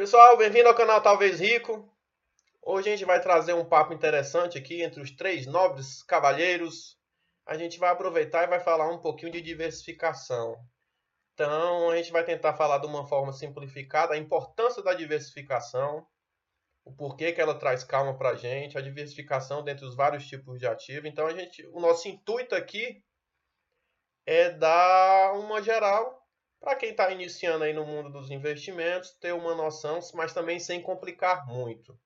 Pessoal, bem-vindo ao canal Talvez Rico. Hoje a gente vai trazer um papo interessante aqui entre os três nobres cavalheiros. A gente vai aproveitar e vai falar um pouquinho de diversificação. Então, a gente vai tentar falar de uma forma simplificada a importância da diversificação, o porquê que ela traz calma para a gente, a diversificação dentre os vários tipos de ativo. Então, a gente, o nosso intuito aqui é dar uma geral para quem está iniciando aí no mundo dos investimentos, ter uma noção, mas também sem complicar muito.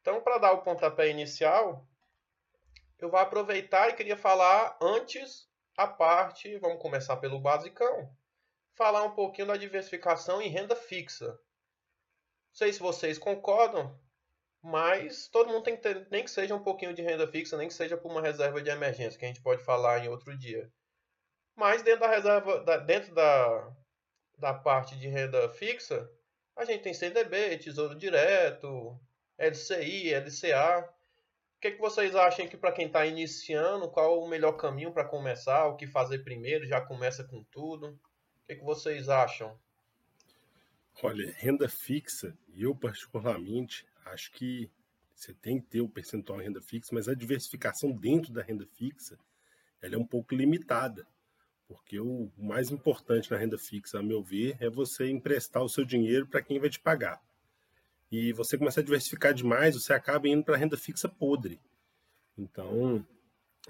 Então, para dar o pontapé inicial, eu vou aproveitar e queria falar antes a parte, vamos começar pelo basicão, falar um pouquinho da diversificação em renda fixa. Não sei se vocês concordam, mas todo mundo tem que ter, nem que seja um pouquinho de renda fixa, nem que seja por uma reserva de emergência, que a gente pode falar em outro dia. Mas dentro da reserva, da, dentro da, da parte de renda fixa, a gente tem CDB, Tesouro Direto, LCI, LCA. O que, que vocês acham que para quem está iniciando, qual o melhor caminho para começar, o que fazer primeiro, já começa com tudo? O que, que vocês acham? Olha, renda fixa, eu particularmente acho que você tem que ter o percentual em renda fixa, mas a diversificação dentro da renda fixa ela é um pouco limitada. Porque o mais importante na renda fixa, a meu ver, é você emprestar o seu dinheiro para quem vai te pagar. E você começa a diversificar demais, você acaba indo para renda fixa podre. Então,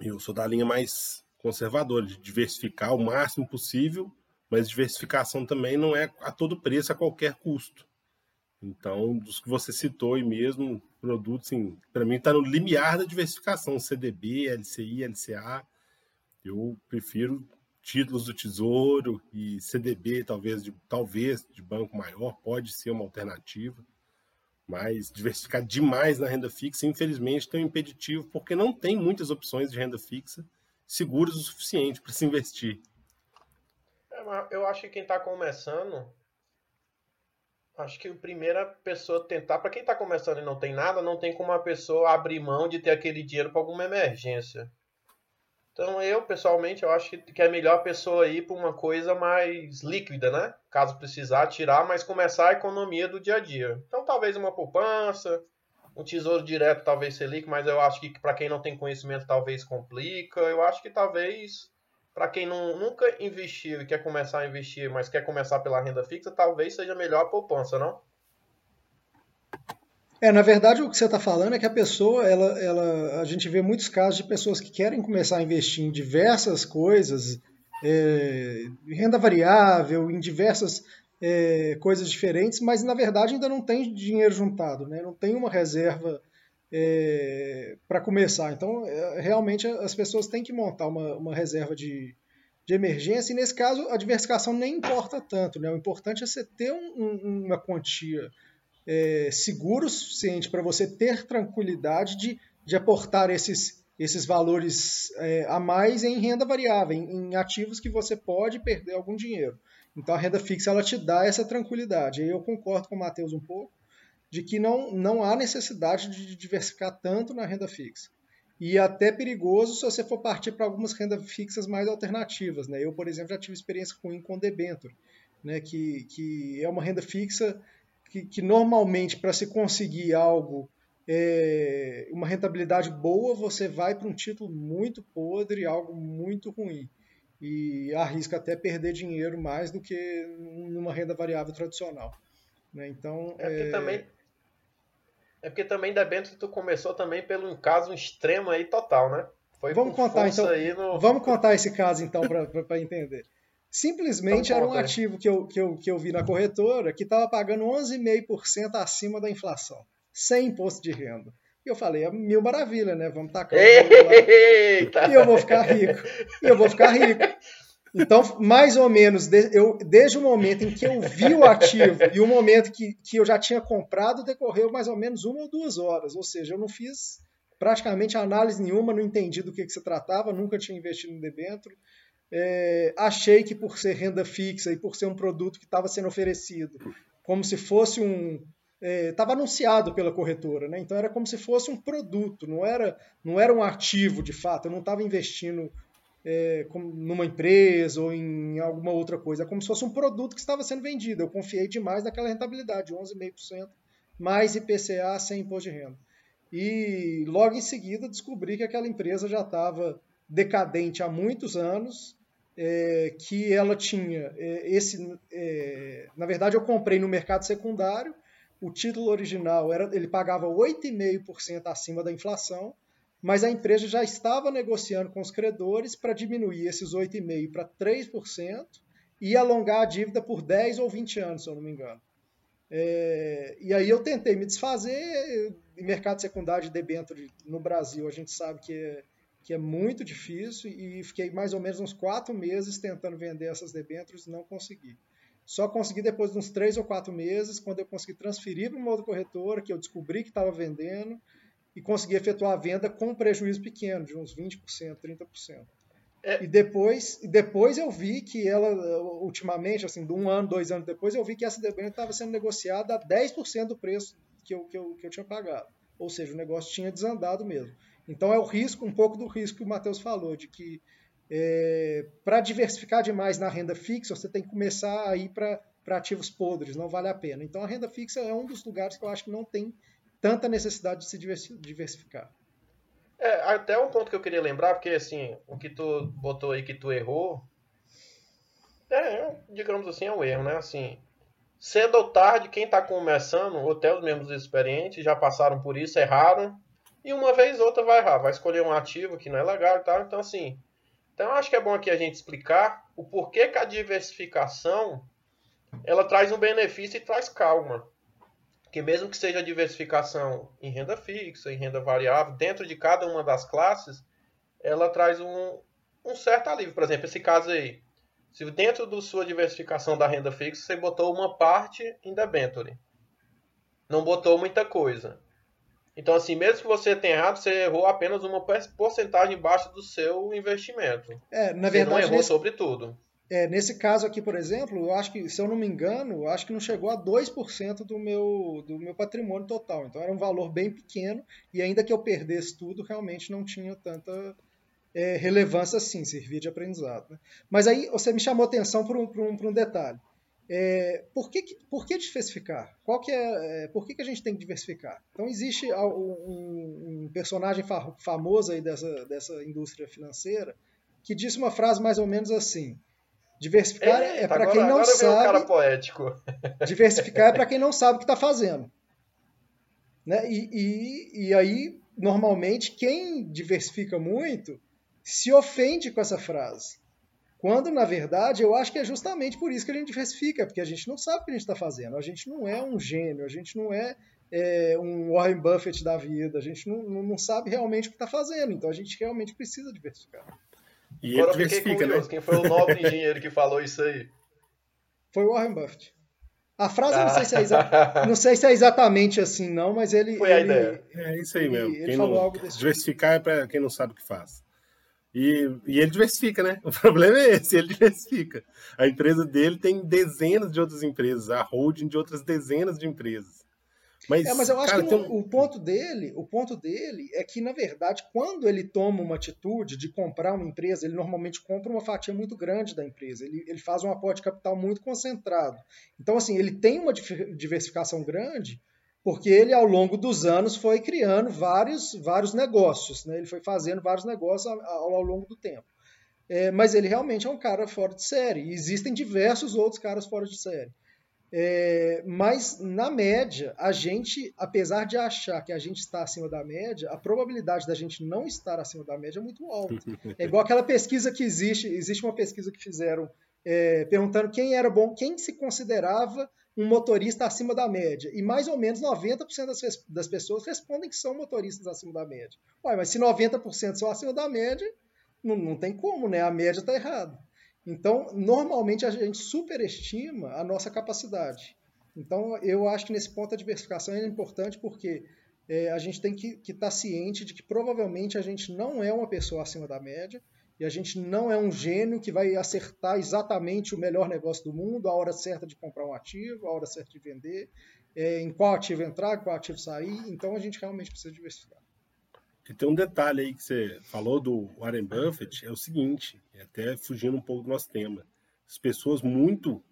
eu sou da linha mais conservadora, de diversificar o máximo possível, mas diversificação também não é a todo preço, a qualquer custo. Então, dos que você citou aí mesmo, produtos, para mim está no limiar da diversificação, CDB, LCI, LCA. Eu prefiro títulos do Tesouro e CDB, talvez de, talvez de banco maior, pode ser uma alternativa. Mas diversificar demais na renda fixa, infelizmente, tem um impeditivo, porque não tem muitas opções de renda fixa seguras o suficiente para se investir. É, eu acho que quem está começando, acho que a primeira pessoa tentar, para quem está começando e não tem nada, não tem como a pessoa abrir mão de ter aquele dinheiro para alguma emergência. Então eu, pessoalmente, eu acho que é melhor a pessoa ir para uma coisa mais líquida, né? Caso precisar tirar, mas começar a economia do dia a dia. Então talvez uma poupança, um tesouro direto talvez líquido, mas eu acho que para quem não tem conhecimento talvez complica. Eu acho que talvez para quem não, nunca investiu e quer começar a investir, mas quer começar pela renda fixa, talvez seja melhor a poupança, não? É, na verdade, o que você está falando é que a pessoa, ela, ela, a gente vê muitos casos de pessoas que querem começar a investir em diversas coisas, é, renda variável, em diversas é, coisas diferentes, mas na verdade ainda não tem dinheiro juntado, né? não tem uma reserva é, para começar. Então, é, realmente, as pessoas têm que montar uma, uma reserva de, de emergência, e nesse caso, a diversificação nem importa tanto. Né? O importante é você ter um, uma quantia é, seguro o suficiente para você ter tranquilidade de, de aportar esses, esses valores é, a mais em renda variável, em, em, ativos que você pode perder algum dinheiro. Então a renda fixa ela te dá essa tranquilidade. Eu concordo com o Matheus um pouco de que não, não há necessidade de diversificar tanto na renda fixa. E até perigoso se você for partir para algumas rendas fixas mais alternativas. Né? Eu, por exemplo, já tive experiência com com debenture, né? que, que é uma renda fixa que, que normalmente para se conseguir algo, é, uma rentabilidade boa, você vai para um título muito podre, algo muito ruim. E arrisca até perder dinheiro mais do que numa renda variável tradicional. Né? Então, é porque é... também é porque também tu começou também pelo caso extremo aí total, né? Foi vamos contar então. No... Vamos contar esse caso então para entender. Simplesmente então, era um ativo que eu, que, eu, que eu vi na corretora que estava pagando 11,5% acima da inflação, sem imposto de renda. E eu falei, é mil maravilha, né? Vamos tacar. E eu vou ficar rico. E eu vou ficar rico. Então, mais ou menos, eu, desde o momento em que eu vi o ativo e o momento que, que eu já tinha comprado, decorreu mais ou menos uma ou duas horas. Ou seja, eu não fiz praticamente análise nenhuma, não entendi do que, que se tratava, nunca tinha investido no debênture. É, achei que por ser renda fixa e por ser um produto que estava sendo oferecido como se fosse um estava é, anunciado pela corretora, né? Então era como se fosse um produto, não era não era um ativo de fato. Eu não estava investindo é, numa empresa ou em alguma outra coisa. É como se fosse um produto que estava sendo vendido. Eu confiei demais naquela rentabilidade, 11,5%, mais IPCA sem imposto de renda. E logo em seguida descobri que aquela empresa já estava decadente há muitos anos, é, que ela tinha é, esse. É, na verdade, eu comprei no mercado secundário. O título original era, ele pagava 8,5% acima da inflação mas a empresa já estava negociando com os credores para diminuir esses 8,5% para 3% e alongar a dívida por 10 ou 20 anos, se eu não me engano. É, e aí eu tentei me desfazer, mercado secundário de debênture no Brasil a gente sabe que é, que é muito difícil e fiquei mais ou menos uns quatro meses tentando vender essas debêntures e não consegui. Só consegui depois de uns três ou quatro meses, quando eu consegui transferir para uma outra corretora, que eu descobri que estava vendendo, e conseguir efetuar a venda com um prejuízo pequeno, de uns 20%, 30%. É. E depois, depois eu vi que ela, ultimamente, assim, de um ano, dois anos depois, eu vi que essa debênture estava sendo negociada a 10% do preço que eu, que, eu, que eu tinha pagado. Ou seja, o negócio tinha desandado mesmo. Então é o risco, um pouco do risco que o Matheus falou, de que é, para diversificar demais na renda fixa, você tem que começar a ir para ativos podres, não vale a pena. Então a renda fixa é um dos lugares que eu acho que não tem tanta necessidade de se diversificar. É, até um ponto que eu queria lembrar, porque assim, o que tu botou aí que tu errou, é, digamos assim, é um erro, né? Assim, cedo ou tarde, quem está começando, ou até os membros experientes, já passaram por isso, erraram, e uma vez ou outra vai errar, vai escolher um ativo que não é legal e tal, então assim, então acho que é bom aqui a gente explicar o porquê que a diversificação ela traz um benefício e traz calma. Porque mesmo que seja diversificação em renda fixa, em renda variável, dentro de cada uma das classes, ela traz um, um certo alívio. Por exemplo, esse caso aí, se dentro da sua diversificação da renda fixa você botou uma parte em debenture, não botou muita coisa. Então, assim, mesmo que você tenha errado, você errou apenas uma porcentagem baixa do seu investimento. É, na verdade, você não errou nesse... sobre tudo. É, nesse caso aqui, por exemplo, eu acho que, se eu não me engano, eu acho que não chegou a 2% do meu, do meu patrimônio total. Então era um valor bem pequeno e ainda que eu perdesse tudo, realmente não tinha tanta é, relevância assim, servia de aprendizado. Né? Mas aí você me chamou atenção para um, um, um detalhe. É, por, que, por que diversificar? Qual que é, é, por que, que a gente tem que diversificar? Então existe um, um personagem famoso aí dessa, dessa indústria financeira que disse uma frase mais ou menos assim Diversificar Eita, é para quem não agora sabe. Um cara poético. Diversificar é para quem não sabe o que está fazendo. Né? E, e, e aí, normalmente, quem diversifica muito se ofende com essa frase. Quando, na verdade, eu acho que é justamente por isso que a gente diversifica, porque a gente não sabe o que a gente está fazendo. A gente não é um gênio, a gente não é, é um Warren Buffett da vida, a gente não, não sabe realmente o que está fazendo. Então a gente realmente precisa diversificar. E Agora ele diversifica, né? Quem foi o nobre engenheiro que falou isso aí? Foi o Warren Buffett. A frase ah. não, sei se é exa... não sei se é exatamente assim, não, mas ele. Foi ele, a ideia. É isso aí mesmo. Ele, ele falou não... algo desse tipo. Diversificar é para quem não sabe o que faz. E, e, ele diversifica, né? O problema é esse, ele diversifica. A empresa dele tem dezenas de outras empresas, a holding de outras dezenas de empresas. Mas, é, mas eu acho cara, que tem... o, ponto dele, o ponto dele é que, na verdade, quando ele toma uma atitude de comprar uma empresa, ele normalmente compra uma fatia muito grande da empresa. Ele, ele faz um aporte de capital muito concentrado. Então, assim, ele tem uma diversificação grande porque ele, ao longo dos anos, foi criando vários, vários negócios. Né? Ele foi fazendo vários negócios ao, ao longo do tempo. É, mas ele realmente é um cara fora de série. E existem diversos outros caras fora de série. É, mas, na média, a gente, apesar de achar que a gente está acima da média, a probabilidade da gente não estar acima da média é muito alta. É igual aquela pesquisa que existe, existe uma pesquisa que fizeram é, perguntando quem era bom, quem se considerava um motorista acima da média. E mais ou menos 90% das, das pessoas respondem que são motoristas acima da média. Ué, mas se 90% são acima da média, não, não tem como, né? A média está errada. Então, normalmente a gente superestima a nossa capacidade. Então, eu acho que nesse ponto a diversificação é importante porque é, a gente tem que estar tá ciente de que provavelmente a gente não é uma pessoa acima da média e a gente não é um gênio que vai acertar exatamente o melhor negócio do mundo, a hora certa de comprar um ativo, a hora certa de vender, é, em qual ativo entrar, qual ativo sair. Então, a gente realmente precisa diversificar. E tem um detalhe aí que você falou do Warren Buffett, é o seguinte, até fugindo um pouco do nosso tema. As pessoas muito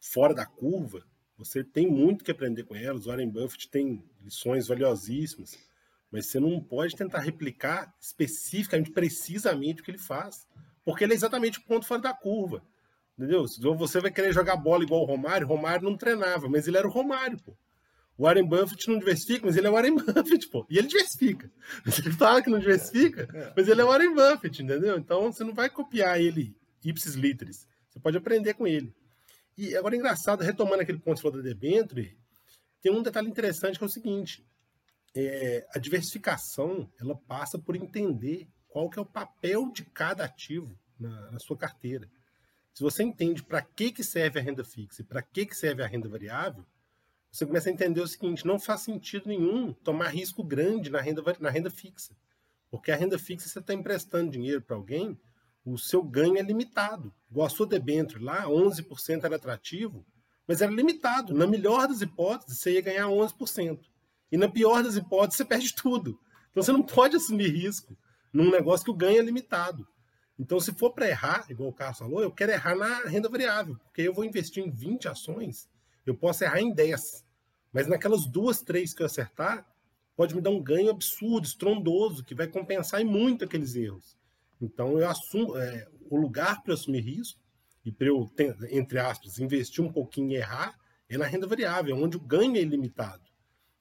fora da curva, você tem muito que aprender com elas. O Warren Buffett tem lições valiosíssimas, mas você não pode tentar replicar especificamente, precisamente o que ele faz, porque ele é exatamente o ponto fora da curva. Entendeu? Você vai querer jogar bola igual o Romário, Romário não treinava, mas ele era o Romário, pô. O Warren Buffett não diversifica, mas ele é o Warren Buffett, pô. E ele diversifica. Ele fala que não diversifica, é. mas ele é o Warren Buffett, entendeu? Então você não vai copiar ele ipsis literis. Você pode aprender com ele. E agora, engraçado, retomando aquele ponto que falou da debenture, tem um detalhe interessante que é o seguinte. É, a diversificação, ela passa por entender qual que é o papel de cada ativo na, na sua carteira. Se você entende para que, que serve a renda fixa e para que, que serve a renda variável, você começa a entender o seguinte: não faz sentido nenhum tomar risco grande na renda, na renda fixa. Porque a renda fixa, você está emprestando dinheiro para alguém, o seu ganho é limitado. Igual a sua debênture lá, 11% era atrativo, mas era limitado. Na melhor das hipóteses, você ia ganhar 11%. E na pior das hipóteses, você perde tudo. Então você não pode assumir risco num negócio que o ganho é limitado. Então, se for para errar, igual o Carlos falou, eu quero errar na renda variável, porque eu vou investir em 20 ações eu posso errar em 10. Mas naquelas duas, três que eu acertar, pode me dar um ganho absurdo, estrondoso, que vai compensar muito aqueles erros. Então eu assumo é, o lugar para assumir risco e para eu, entre aspas, investir um pouquinho e errar é na renda variável, onde o ganho é ilimitado.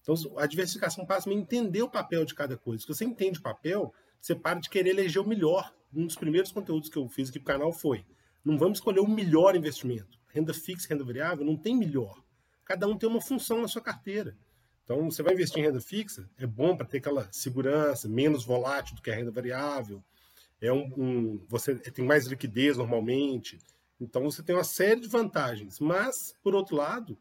Então a diversificação passa a entender o papel de cada coisa. Se você entende o papel, você para de querer eleger o melhor. Um dos primeiros conteúdos que eu fiz aqui para o canal foi: não vamos escolher o melhor investimento renda fixa renda variável, não tem melhor. Cada um tem uma função na sua carteira. Então, você vai investir em renda fixa, é bom para ter aquela segurança, menos volátil do que a renda variável. É um, um, você tem mais liquidez normalmente. Então, você tem uma série de vantagens. Mas, por outro lado,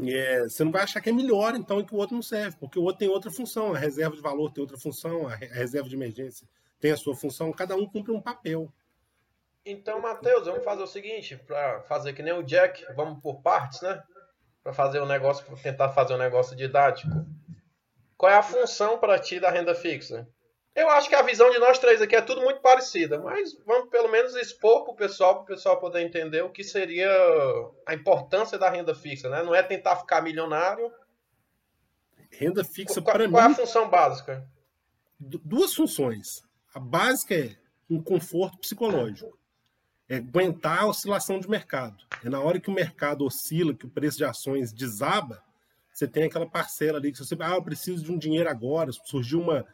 é, você não vai achar que é melhor, então, e que o outro não serve, porque o outro tem outra função. A reserva de valor tem outra função, a reserva de emergência tem a sua função. Cada um cumpre um papel. Então, Matheus, vamos fazer o seguinte, para fazer que nem o Jack, vamos por partes, né? Para fazer o negócio, tentar fazer um negócio didático. Qual é a função para ti da renda fixa? Eu acho que a visão de nós três aqui é tudo muito parecida, mas vamos pelo menos expor para o pessoal, para o pessoal poder entender o que seria a importância da renda fixa, né? Não é tentar ficar milionário. Renda fixa para mim. Qual é a função básica? Duas funções. A básica é um conforto psicológico é aguentar a oscilação de mercado. É na hora que o mercado oscila, que o preço de ações desaba, você tem aquela parcela ali que você, ah, eu preciso de um dinheiro agora, surgiu uma,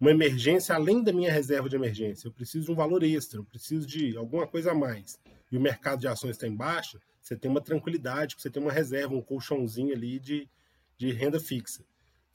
uma emergência além da minha reserva de emergência, eu preciso de um valor extra, eu preciso de alguma coisa a mais. E o mercado de ações está em baixa, você tem uma tranquilidade, você tem uma reserva, um colchãozinho ali de, de renda fixa.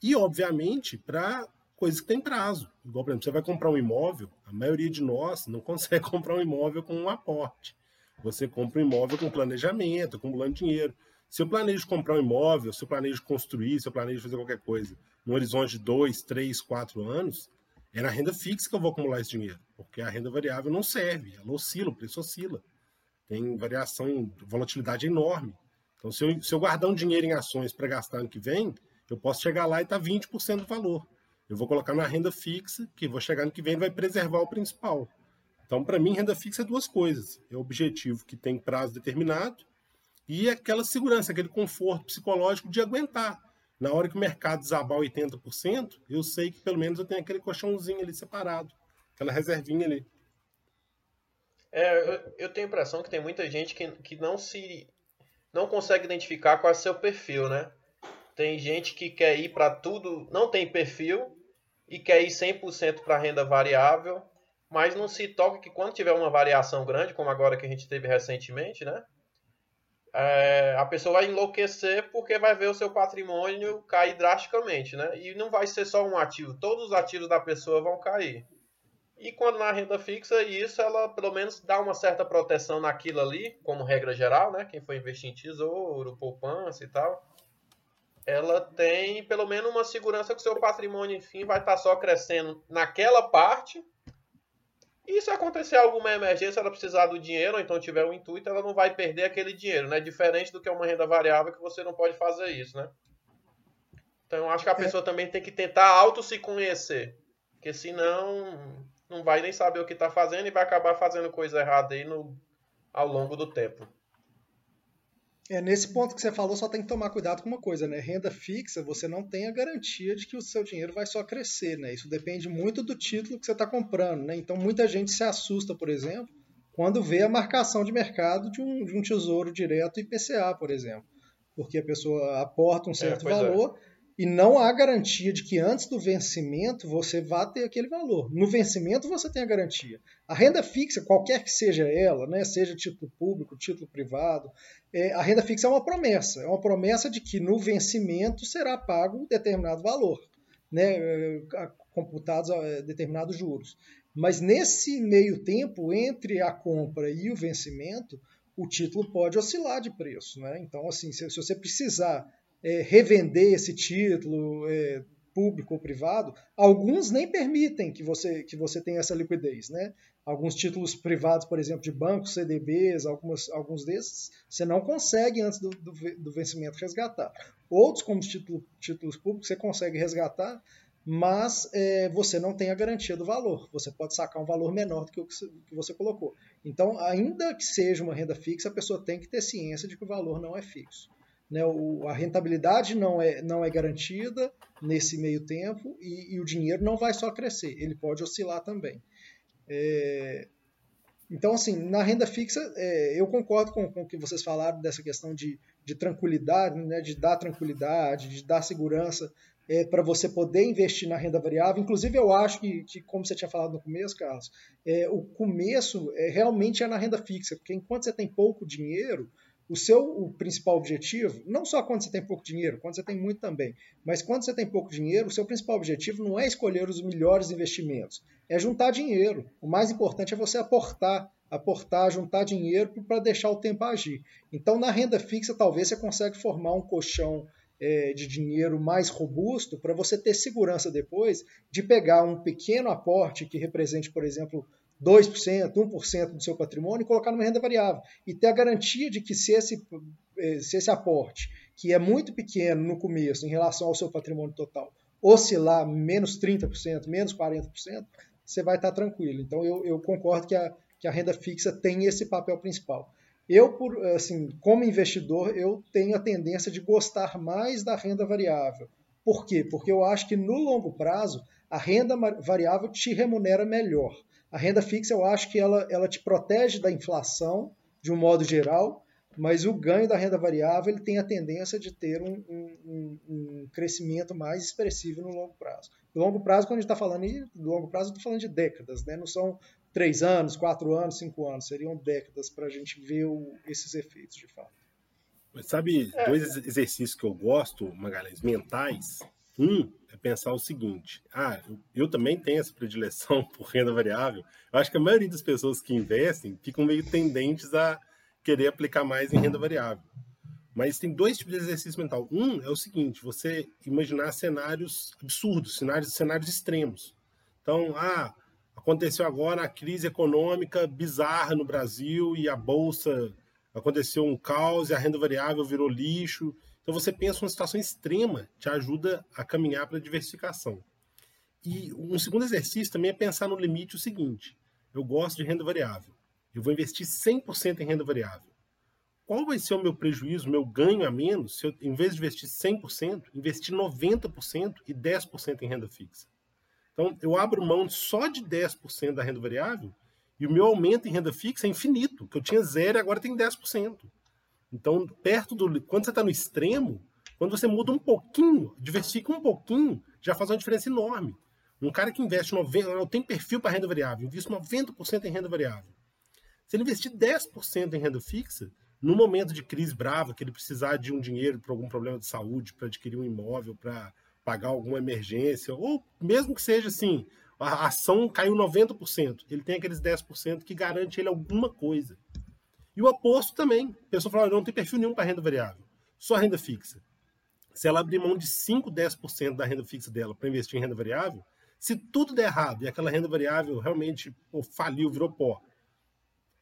E, obviamente, para coisas que têm prazo. Igual, por exemplo, você vai comprar um imóvel, a maioria de nós não consegue comprar um imóvel com um aporte. Você compra um imóvel com planejamento, acumulando dinheiro. Se eu planejo comprar um imóvel, se eu planejo construir, se eu planejo fazer qualquer coisa, no horizonte de dois, três, quatro anos, é na renda fixa que eu vou acumular esse dinheiro, porque a renda variável não serve, ela oscila, o preço oscila. Tem variação, volatilidade enorme. Então, se eu, se eu guardar um dinheiro em ações para gastar ano que vem, eu posso chegar lá e tá 20% do valor. Eu vou colocar na renda fixa, que vou chegar no que vem vai preservar o principal. Então, para mim, renda fixa é duas coisas. É o objetivo que tem prazo determinado e aquela segurança, aquele conforto psicológico de aguentar. Na hora que o mercado desabar 80%, eu sei que pelo menos eu tenho aquele colchãozinho ali separado, aquela reservinha ali. É, eu, eu tenho a impressão que tem muita gente que, que não se não consegue identificar qual é o seu perfil, né? Tem gente que quer ir para tudo, não tem perfil e quer ir 100% para renda variável, mas não se toca que quando tiver uma variação grande, como agora que a gente teve recentemente, né? É, a pessoa vai enlouquecer porque vai ver o seu patrimônio cair drasticamente, né? E não vai ser só um ativo, todos os ativos da pessoa vão cair. E quando na renda fixa, isso ela pelo menos dá uma certa proteção naquilo ali, como regra geral, né? Quem for investir em tesouro, poupança e tal ela tem pelo menos uma segurança que o seu patrimônio, enfim, vai estar só crescendo naquela parte. E se acontecer alguma emergência, ela precisar do dinheiro, ou então tiver um intuito, ela não vai perder aquele dinheiro, né? Diferente do que uma renda variável, que você não pode fazer isso, né? Então, eu acho que a é. pessoa também tem que tentar auto se conhecer. Porque senão não vai nem saber o que está fazendo e vai acabar fazendo coisa errada aí no, ao longo do tempo. É, nesse ponto que você falou, só tem que tomar cuidado com uma coisa, né? Renda fixa, você não tem a garantia de que o seu dinheiro vai só crescer, né? Isso depende muito do título que você está comprando, né? Então muita gente se assusta, por exemplo, quando vê a marcação de mercado de um, de um tesouro direto IPCA, por exemplo. Porque a pessoa aporta um é, certo é, valor é e não há garantia de que antes do vencimento você vá ter aquele valor. No vencimento você tem a garantia. A renda fixa, qualquer que seja ela, né, seja título público, título privado, é, a renda fixa é uma promessa. É uma promessa de que no vencimento será pago um determinado valor, né, é, computados é, determinados juros. Mas nesse meio tempo, entre a compra e o vencimento, o título pode oscilar de preço. Né? Então, assim, se, se você precisar é, revender esse título, é, público ou privado, alguns nem permitem que você, que você tenha essa liquidez. Né? Alguns títulos privados, por exemplo, de bancos, CDBs, algumas, alguns desses, você não consegue antes do, do, do vencimento resgatar. Outros, como título, títulos públicos, você consegue resgatar, mas é, você não tem a garantia do valor. Você pode sacar um valor menor do que o que você colocou. Então, ainda que seja uma renda fixa, a pessoa tem que ter ciência de que o valor não é fixo. Né, o, a rentabilidade não é, não é garantida nesse meio tempo e, e, o dinheiro não vai só crescer, ele pode oscilar também. É, então, assim, na renda fixa, é, eu concordo com, com o que vocês falaram dessa questão de, de tranquilidade, né, de dar tranquilidade, de dar segurança é, para você poder investir na renda variável. Inclusive, eu acho que, que como você tinha falado no começo, Carlos, é, o começo é, realmente é na renda fixa, porque enquanto você tem pouco dinheiro, o seu o principal objetivo, não só quando você tem pouco dinheiro, quando você tem muito também, mas quando você tem pouco dinheiro, o seu principal objetivo não é escolher os melhores investimentos, é juntar dinheiro. O mais importante é você aportar, aportar, juntar dinheiro para deixar o tempo agir. Então, na renda fixa, talvez você consiga formar um colchão é, de dinheiro mais robusto para você ter segurança depois de pegar um pequeno aporte que represente, por exemplo, 2%, 1% do seu patrimônio e colocar numa renda variável. E ter a garantia de que se esse, eh, se esse aporte, que é muito pequeno no começo em relação ao seu patrimônio total, oscilar menos 30%, menos 40%, você vai estar tranquilo. Então eu, eu concordo que a, que a renda fixa tem esse papel principal. Eu, por, assim, como investidor, eu tenho a tendência de gostar mais da renda variável. Por quê? Porque eu acho que no longo prazo a renda variável te remunera melhor. A renda fixa, eu acho que ela, ela te protege da inflação, de um modo geral, mas o ganho da renda variável ele tem a tendência de ter um, um, um crescimento mais expressivo no longo prazo. No longo prazo, quando a gente está falando de longo prazo, eu estou falando de décadas, né? não são três anos, quatro anos, cinco anos, seriam décadas para a gente ver o, esses efeitos de fato. Mas sabe, é. dois exercícios que eu gosto, Magalhães, mentais, um é pensar o seguinte: ah, eu, também tenho essa predileção por renda variável. Eu acho que a maioria das pessoas que investem ficam meio tendentes a querer aplicar mais em renda variável. Mas tem dois tipos de exercício mental. Um é o seguinte: você imaginar cenários absurdos, cenários, cenários extremos. Então, ah, aconteceu agora a crise econômica bizarra no Brasil e a bolsa aconteceu um caos e a renda variável virou lixo então você pensa uma situação extrema, te ajuda a caminhar para a diversificação. E um segundo exercício também é pensar no limite o seguinte: eu gosto de renda variável. Eu vou investir 100% em renda variável. Qual vai ser o meu prejuízo, meu ganho a menos, se eu, em vez de investir 100%, investir 90% e 10% em renda fixa? Então, eu abro mão só de 10% da renda variável e o meu aumento em renda fixa é infinito, que eu tinha zero e agora tem 10%. Então, perto do. Quando você está no extremo, quando você muda um pouquinho, diversifica um pouquinho, já faz uma diferença enorme. Um cara que investe 90%, eu tenho perfil para renda variável, invisto 90% em renda variável. Se ele investir 10% em renda fixa, no momento de crise brava, que ele precisar de um dinheiro para algum problema de saúde, para adquirir um imóvel, para pagar alguma emergência, ou mesmo que seja assim, a ação caiu 90%, ele tem aqueles 10% que garante ele alguma coisa. E o oposto também. A pessoa fala, não tem perfil nenhum para renda variável, só renda fixa. Se ela abrir mão de 5, 10% da renda fixa dela para investir em renda variável, se tudo der errado e aquela renda variável realmente pô, faliu, virou pó,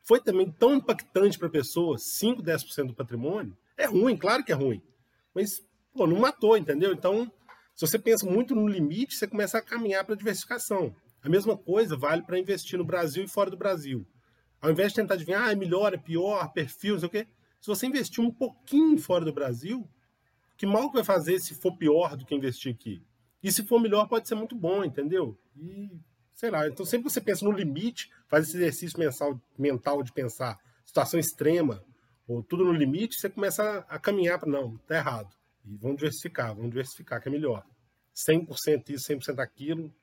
foi também tão impactante para a pessoa, 5, 10% do patrimônio, é ruim, claro que é ruim. Mas, pô, não matou, entendeu? Então, Se você pensa muito no limite, você começa a caminhar para a diversificação. A mesma coisa vale para investir no Brasil e fora do Brasil. Ao invés de tentar adivinhar, ah, é melhor, é pior, perfil, não sei o quê. Se você investir um pouquinho fora do Brasil, que mal que vai fazer se for pior do que investir aqui? E se for melhor, pode ser muito bom, entendeu? E, sei lá, então sempre que você pensa no limite, faz esse exercício mensal, mental de pensar situação extrema, ou tudo no limite, você começa a, caminhar para, não, tá errado. E vamos diversificar, vamos diversificar, que é melhor. 100% isso, 100% aquilo,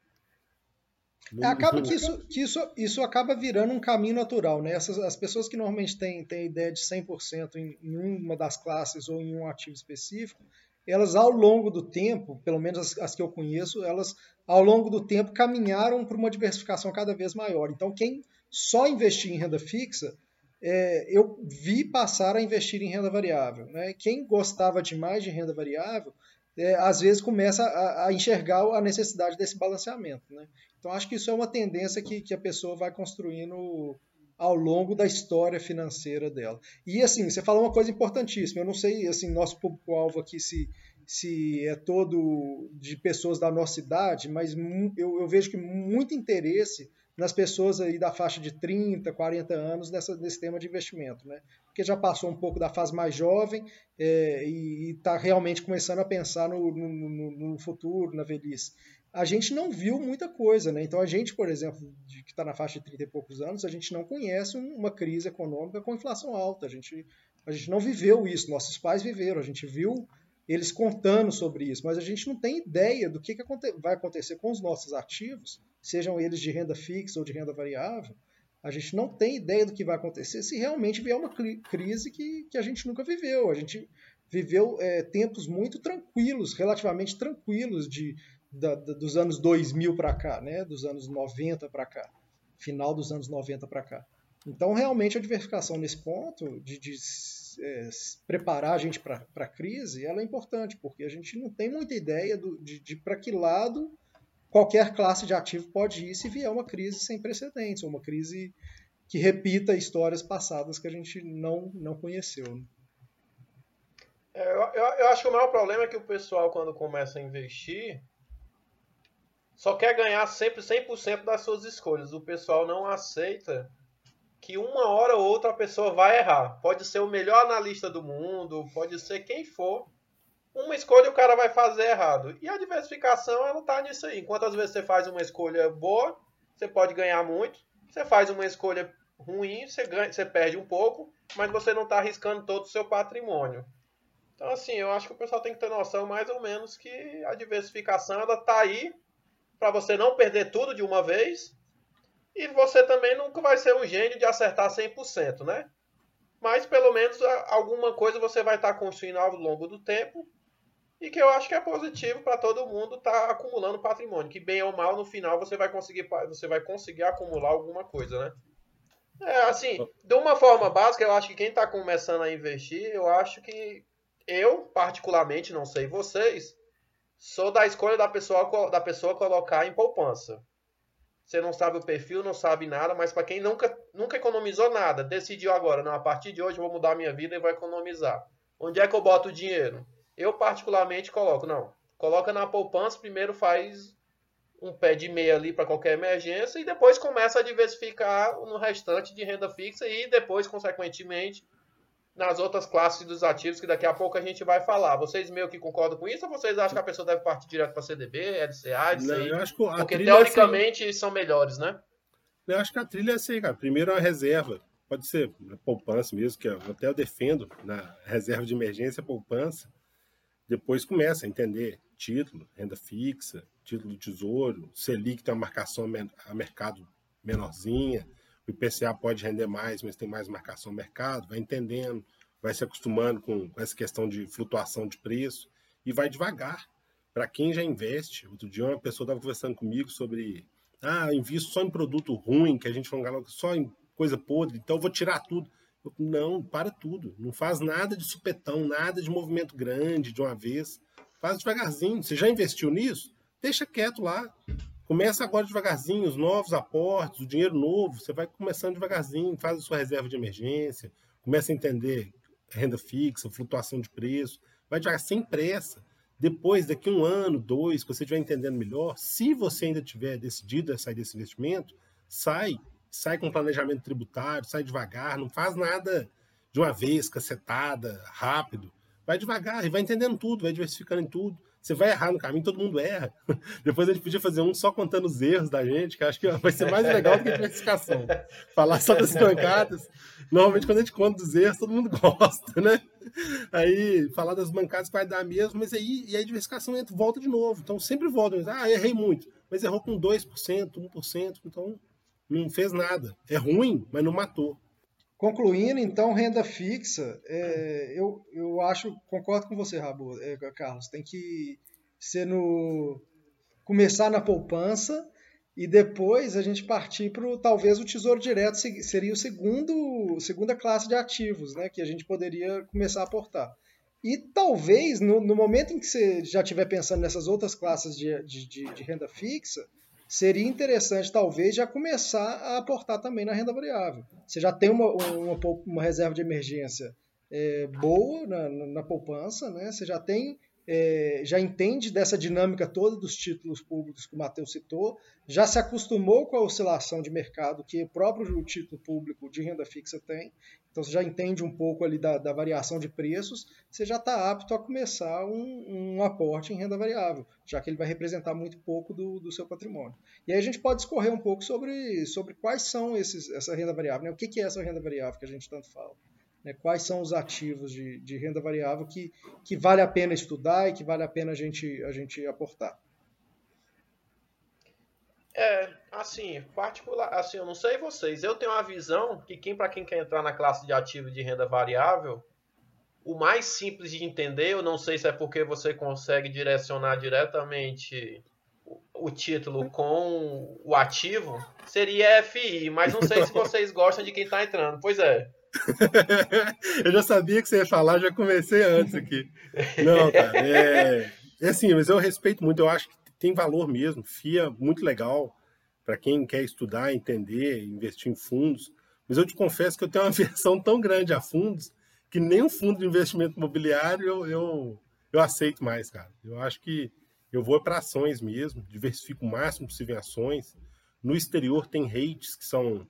é, acaba que isso, que isso, isso acaba virando um caminho natural, né? Essas, as pessoas que normalmente têm, têm a ideia de 100% em, em uma das classes ou em um ativo específico, elas ao longo do tempo, pelo menos as, as que eu conheço, elas ao longo do tempo caminharam para uma diversificação cada vez maior. Então, quem só investir em renda fixa, é, eu vi passar a investir em renda variável. Né? Quem gostava demais de renda variável, é, às vezes começa a, a, enxergar a necessidade desse balanceamento. Né? Então, acho que isso é uma tendência que, que a pessoa vai construindo ao longo da história financeira dela. E assim, você falou uma coisa importantíssima. Eu não sei, assim, nosso público-alvo aqui se, se é todo de pessoas da nossa idade, mas eu, eu, vejo que muito interesse nas pessoas aí da faixa de 30, 40 anos nessa, nesse tema de investimento, né? Porque já passou um pouco da fase mais jovem é, e está realmente começando a pensar no, no, no, futuro, na velhice a gente não viu muita coisa, né? Então a gente, por exemplo, de, que está na faixa de 30 e poucos anos, a gente não conhece uma crise econômica com inflação alta. A gente, a gente não viveu isso, nossos pais viveram, a gente viu eles contando sobre isso, mas a gente não tem ideia do que, que vai acontecer com os nossos ativos, sejam eles de renda fixa ou de renda variável. A gente não tem ideia do que vai acontecer se realmente vier uma crise que, que a gente nunca viveu. A gente viveu é, tempos muito tranquilos, relativamente tranquilos de da, da, dos anos 2000 para cá, né? dos anos 90 para cá, final dos anos 90 para cá. Então, realmente, a diversificação nesse ponto, de, de é, preparar a gente para a crise, ela é importante, porque a gente não tem muita ideia do, de, de para que lado qualquer classe de ativo pode ir se vier uma crise sem precedentes, ou uma crise que repita histórias passadas que a gente não, não conheceu. Né? É, eu, eu, acho que o maior problema é que o pessoal, quando começa a investir, só quer ganhar sempre 100% das suas escolhas. O pessoal não aceita que uma hora ou outra a pessoa vai errar. Pode ser o melhor analista do mundo, pode ser quem for. Uma escolha o cara vai fazer errado. E a diversificação, ela tá nisso aí. Enquanto às vezes você faz uma escolha boa, você pode ganhar muito. Você faz uma escolha ruim, você, ganha, você perde um pouco, mas você não está arriscando todo o seu patrimônio. Então, assim, eu acho que o pessoal tem que ter noção mais ou menos que a diversificação, ela tá aí para você não perder tudo de uma vez. E você também nunca vai ser um gênio de acertar 100%, né? Mas pelo menos alguma coisa você vai estar tá construindo ao longo do tempo. E que eu acho que é positivo para todo mundo estar tá acumulando patrimônio. Que bem ou mal, no final você vai conseguir, você vai conseguir acumular alguma coisa, né? É, assim, de uma forma básica, eu acho que quem está começando a investir, eu acho que eu, particularmente, não sei vocês, Sou da escolha da pessoa, da pessoa colocar em poupança. Você não sabe o perfil, não sabe nada, mas para quem nunca, nunca economizou nada, decidiu agora, não, a partir de hoje eu vou mudar a minha vida e vou economizar. Onde é que eu boto o dinheiro? Eu particularmente coloco, não, coloca na poupança, primeiro faz um pé de meia ali para qualquer emergência e depois começa a diversificar no restante de renda fixa e depois, consequentemente, nas outras classes dos ativos que daqui a pouco a gente vai falar. Vocês meio que concordam com isso ou vocês acham que a pessoa deve partir direto para CDB, LCA, LCI? Não, eu acho que a Porque teoricamente é assim. são melhores, né? Eu acho que a trilha é assim, cara. Primeiro a reserva. Pode ser poupança mesmo, que até eu defendo na reserva de emergência poupança. Depois começa a entender título, renda fixa, título de tesouro, Selic tem uma marcação a mercado menorzinha, o IPCA pode render mais, mas tem mais marcação no mercado, vai entendendo, vai se acostumando com essa questão de flutuação de preço e vai devagar. Para quem já investe, outro dia uma pessoa estava conversando comigo sobre, ah, invisto só em produto ruim, que a gente fala só em coisa podre, então eu vou tirar tudo. Não, para tudo. Não faz nada de supetão, nada de movimento grande de uma vez. Faz devagarzinho. Você já investiu nisso? Deixa quieto lá. Começa agora devagarzinho, os novos aportes, o dinheiro novo, você vai começando devagarzinho, faz a sua reserva de emergência, começa a entender renda fixa, flutuação de preço, vai devagar, sem pressa. Depois, daqui um ano, dois, que você estiver entendendo melhor, se você ainda tiver decidido a sair desse investimento, sai, sai com planejamento tributário, sai devagar, não faz nada de uma vez, cacetada, rápido. Vai devagar e vai entendendo tudo, vai diversificando em tudo. Você vai errar no caminho, todo mundo erra. Depois a gente podia fazer um só contando os erros da gente, que acho que vai ser mais legal do que a diversificação. Falar só das bancadas. Normalmente, quando a gente conta os erros, todo mundo gosta, né? Aí, falar das bancadas vai dar mesmo, mas aí e a diversificação entra, volta de novo. Então, sempre volta. Ah, errei muito. Mas errou com 2%, 1%, então não fez nada. É ruim, mas não matou. Concluindo, então, renda fixa, é, eu, eu acho, concordo com você, Rabo, é, Carlos, tem que ser no. começar na poupança e depois a gente partir para talvez o tesouro direto seria o segundo segunda classe de ativos, né, que a gente poderia começar a aportar. E talvez no, no momento em que você já estiver pensando nessas outras classes de, de, de, de renda fixa, seria interessante, talvez, já começar a aportar também na renda variável. Você já tem uma, uma, uma reserva de emergência é, boa na, na, poupança, né? você já tem é, já entende dessa dinâmica toda dos títulos públicos que o Matheus citou, já se acostumou com a oscilação de mercado que o próprio título público de renda fixa tem, então você já entende um pouco ali da, da variação de preços, você já está apto a começar um, um, aporte em renda variável, já que ele vai representar muito pouco do, do, seu patrimônio. E aí a gente pode discorrer um pouco sobre, sobre quais são esses, essa renda variável, né? o que, que é essa renda variável que a gente tanto fala né, quais são os ativos de, de, renda variável que, que vale a pena estudar e que vale a pena a gente, a gente aportar. É, assim, particular, assim, eu não sei vocês, eu tenho uma visão que quem para quem quer entrar na classe de ativos de renda variável, o mais simples de entender, eu não sei se é porque você consegue direcionar diretamente o, o título com o ativo, seria FI, mas não sei se vocês gostam de quem está entrando. Pois é. eu já sabia que você ia falar, já comecei antes aqui. Não, cara, é, é assim, mas eu respeito muito, eu acho que tem valor mesmo. FIA, muito legal para quem quer estudar, entender, investir em fundos. Mas eu te confesso que eu tenho uma versão tão grande a fundos que nem um fundo de investimento imobiliário eu, eu, eu aceito mais, cara. Eu acho que eu vou para ações mesmo, diversifico o máximo possível em ações. No exterior tem rates que são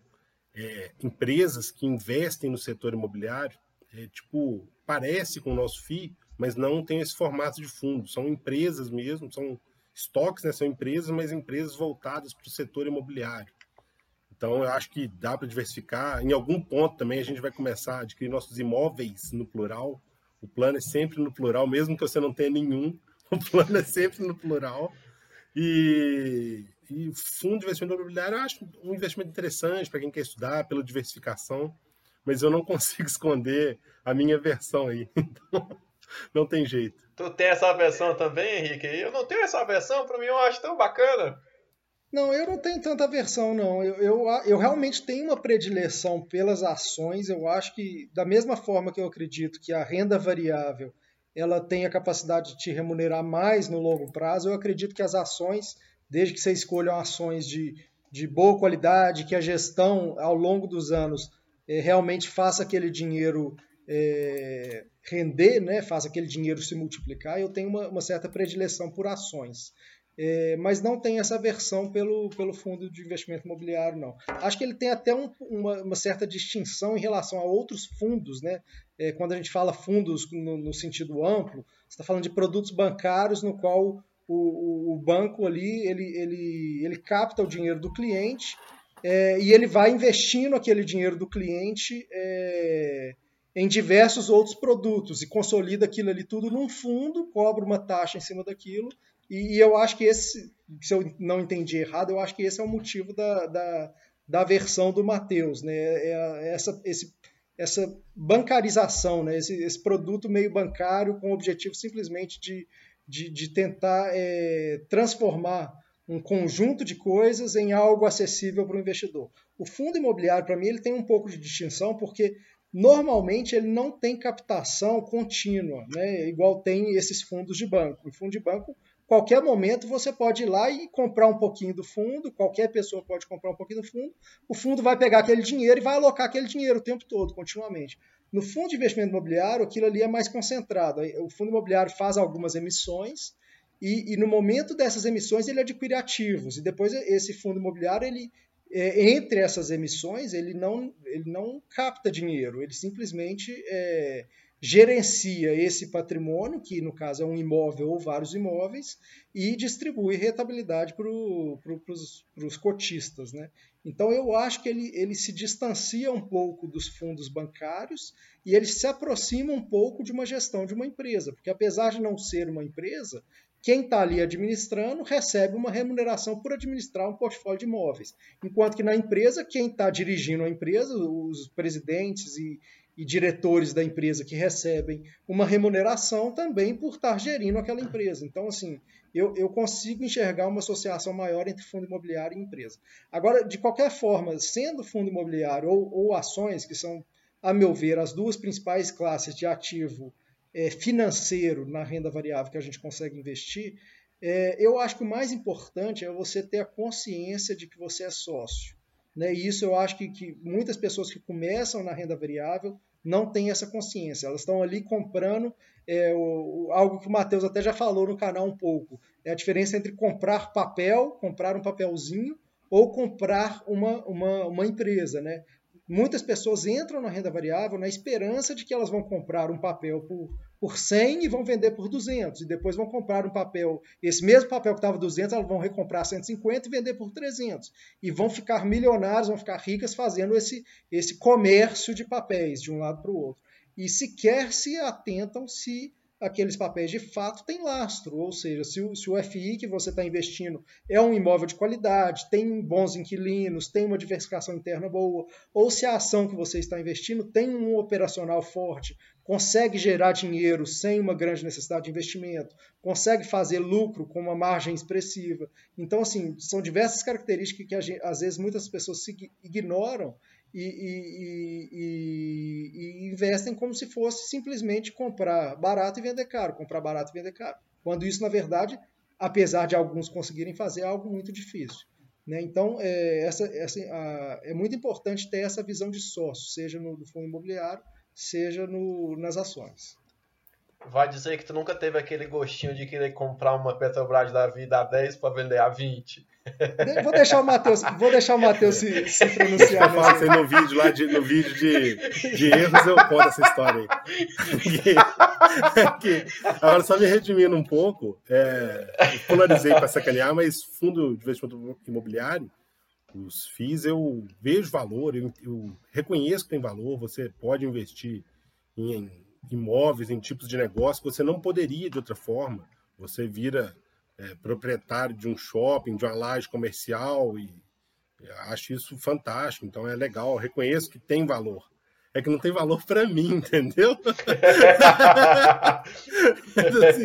é, empresas que investem no setor imobiliário, é, tipo, parece com o nosso FII, mas não tem esse formato de fundo. São empresas mesmo, são estoques, né? São empresas, mas empresas voltadas para o setor imobiliário. Então, eu acho que dá para diversificar. Em algum ponto também a gente vai começar a adquirir nossos imóveis no plural. O plano é sempre no plural, mesmo que você não tenha nenhum. O plano é sempre no plural. E, e fundo de investimento imobiliário eu acho um investimento interessante para quem quer estudar, pela diversificação, mas eu não consigo esconder a minha versão aí. Então, não tem jeito. Tu tem essa versão também, Henrique? Eu não tenho essa versão, para mim eu acho tão bacana. Não, eu não tenho tanta versão, não. Eu, eu, eu, realmente tenho uma predileção pelas ações. Eu acho que, da mesma forma que eu acredito que a renda variável ela tem a capacidade de te remunerar mais no longo prazo, eu acredito que as ações desde que você escolha ações de, de boa qualidade, que a gestão ao longo dos anos é, realmente faça aquele dinheiro é, render, né, faça aquele dinheiro se multiplicar, eu tenho uma, uma certa predileção por ações. É, mas não tem essa versão pelo, pelo fundo de investimento imobiliário, não. Acho que ele tem até um, uma, uma, certa distinção em relação a outros fundos, né? É, quando a gente fala fundos no, no sentido amplo, está falando de produtos bancários no qual o, o, banco ali ele, ele, ele capta o dinheiro do cliente é, e ele vai investindo aquele dinheiro do cliente é, em diversos outros produtos e consolida aquilo ali tudo num fundo, cobra uma taxa em cima daquilo. E, e eu acho que esse, se eu não entendi errado, eu acho que esse é o motivo da, da, da versão do Matheus, né? É, é essa, esse, essa bancarização, né? esse, esse produto meio bancário com o objetivo simplesmente de de, de tentar é, transformar um conjunto de coisas em algo acessível para o investidor. O fundo imobiliário, para mim, ele tem um pouco de distinção, porque normalmente ele não tem captação contínua, né? igual tem esses fundos de banco. O fundo de banco, qualquer momento você pode ir lá e comprar um pouquinho do fundo, qualquer pessoa pode comprar um pouquinho do fundo, o fundo vai pegar aquele dinheiro e vai alocar aquele dinheiro o tempo todo, continuamente. No fundo de investimento imobiliário, aquilo ali é mais concentrado. O fundo imobiliário faz algumas emissões e, e no momento dessas emissões ele adquire ativos. E depois esse fundo imobiliário, ele, é, entre essas emissões, ele não, ele não capta dinheiro, ele simplesmente é, gerencia esse patrimônio, que no caso é um imóvel ou vários imóveis, e distribui rentabilidade para pro, os cotistas. Né? Então eu acho que ele, ele se distancia um pouco dos fundos bancários e ele se aproxima um pouco de uma gestão de uma empresa, porque apesar de não ser uma empresa, quem está ali administrando recebe uma remuneração por administrar um portfólio de imóveis. Enquanto que na empresa, quem está dirigindo a empresa, os presidentes e, e diretores da empresa que recebem uma remuneração também por estar gerindo aquela empresa. Então, assim, eu, eu, consigo enxergar uma associação maior entre fundo imobiliário e empresa. Agora, de qualquer forma, sendo fundo imobiliário ou, ou ações, que são, a meu ver, as duas principais classes de ativo é, financeiro na renda variável que a gente consegue investir, é, eu acho que o mais importante é você ter a consciência de que você é sócio. Né? E isso eu acho que, que muitas pessoas que começam na renda variável não têm essa consciência. Elas estão ali comprando é, o, algo que o Matheus até já falou no canal um pouco. É a diferença entre comprar papel, comprar um papelzinho, ou comprar uma, uma, uma empresa. Né? Muitas pessoas entram na renda variável na esperança de que elas vão comprar um papel por, por 100 e vão vender por 200. E depois vão comprar um papel, esse mesmo papel que estava 200, elas vão recomprar 150 e vender por 300. E vão ficar milionários, vão ficar ricas fazendo esse, esse comércio de papéis de um lado para o outro. E sequer se atentam se aqueles papéis de fato têm lastro, ou seja, se o, se o FI que você está investindo é um imóvel de qualidade, tem bons inquilinos, tem uma diversificação interna boa, ou se a ação que você está investindo tem um operacional forte, consegue gerar dinheiro sem uma grande necessidade de investimento, consegue fazer lucro com uma margem expressiva. Então, assim, são diversas características que gente, às vezes muitas pessoas ignoram e, e, e, e, investem como se fosse simplesmente comprar barato e vender caro, comprar barato e vender caro. Quando isso, na verdade, apesar de alguns conseguirem fazer, é algo muito difícil. Né? Então, é, essa, essa, a, é muito importante ter essa visão de sócio, seja no, no fundo imobiliário, seja no, nas ações vai dizer que tu nunca teve aquele gostinho de querer comprar uma Petrobras da vida a 10 para vender a 20. Vou deixar o Matheus, vou deixar o Matheus se, se pronunciar. Eu falo no vídeo lá de, no vídeo de, de erros eu conto essa história aí. Que, agora só me redimindo um pouco, é, polarizei para sacanear, mas fundo de investimento imobiliário, os FIIs eu vejo valor, eu, eu reconheço que tem valor, você pode investir em imóveis, em tipos de negócio que você não poderia de outra forma. Você vira é, proprietário de um shopping, de uma laje comercial e acho isso fantástico. Então é legal, reconheço que tem valor. É que não tem valor para mim, entendeu? mas, assim,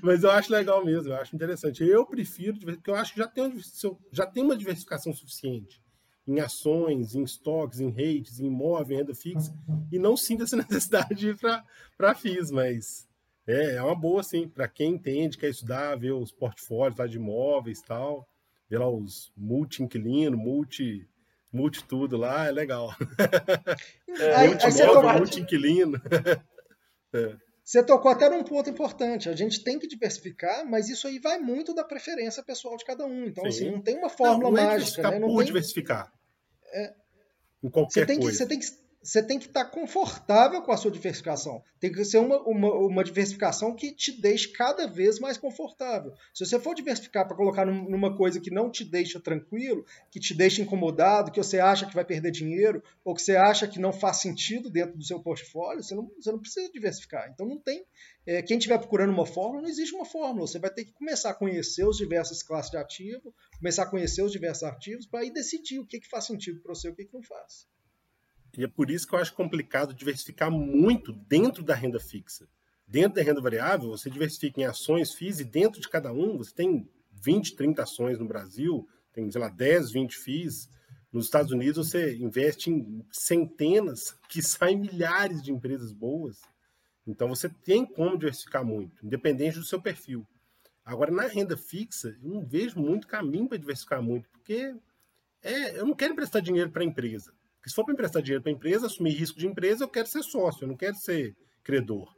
mas, eu acho legal mesmo, eu acho interessante. Eu prefiro, porque eu acho que já tem, já tem uma diversificação suficiente em ações, em estoques, em rates, em imóvel, em renda fixa, e não sinta essa necessidade de ir para FIIs, mas é, é uma boa, sim, para quem entende, quer estudar, ver os portfólios lá de imóveis e tal, ver lá os multi-inquilino, multi, multi tudo lá, é legal. É, multi-imóvel, multi-inquilino. é. Você tocou até num ponto importante. A gente tem que diversificar, mas isso aí vai muito da preferência pessoal de cada um. Então, assim, Sim. assim, não tem uma fórmula não, não é mágica. Né? Não por tem... diversificar. É... Em qualquer você tem coisa. Que, você tem que você tem que estar confortável com a sua diversificação. Tem que ser uma, uma, uma, diversificação que te deixe cada vez mais confortável. Se você for diversificar para colocar numa coisa que não te deixa tranquilo, que te deixa incomodado, que você acha que vai perder dinheiro, ou que você acha que não faz sentido dentro do seu portfólio, você não, você não precisa diversificar. Então não tem. É, quem estiver procurando uma fórmula, não existe uma fórmula. Você vai ter que começar a conhecer os diversas classes de ativo, começar a conhecer os diversos ativos, para aí decidir o que, que faz sentido para você e o que, que não faz. E é por isso que eu acho complicado diversificar muito dentro da renda fixa. Dentro da renda variável, você diversifica em ações, FIIs, e dentro de cada um, você tem 20, 30 ações no Brasil, tem, sei lá, 10, 20 FIIs. Nos Estados Unidos, você investe em centenas, que saem milhares de empresas boas. Então, você tem como diversificar muito, independente do seu perfil. Agora, na renda fixa, eu não vejo muito caminho para diversificar muito, porque é, eu não quero emprestar dinheiro para a empresa. Porque se for para emprestar dinheiro para empresa, assumir risco de empresa, eu quero ser sócio, eu não quero ser credor.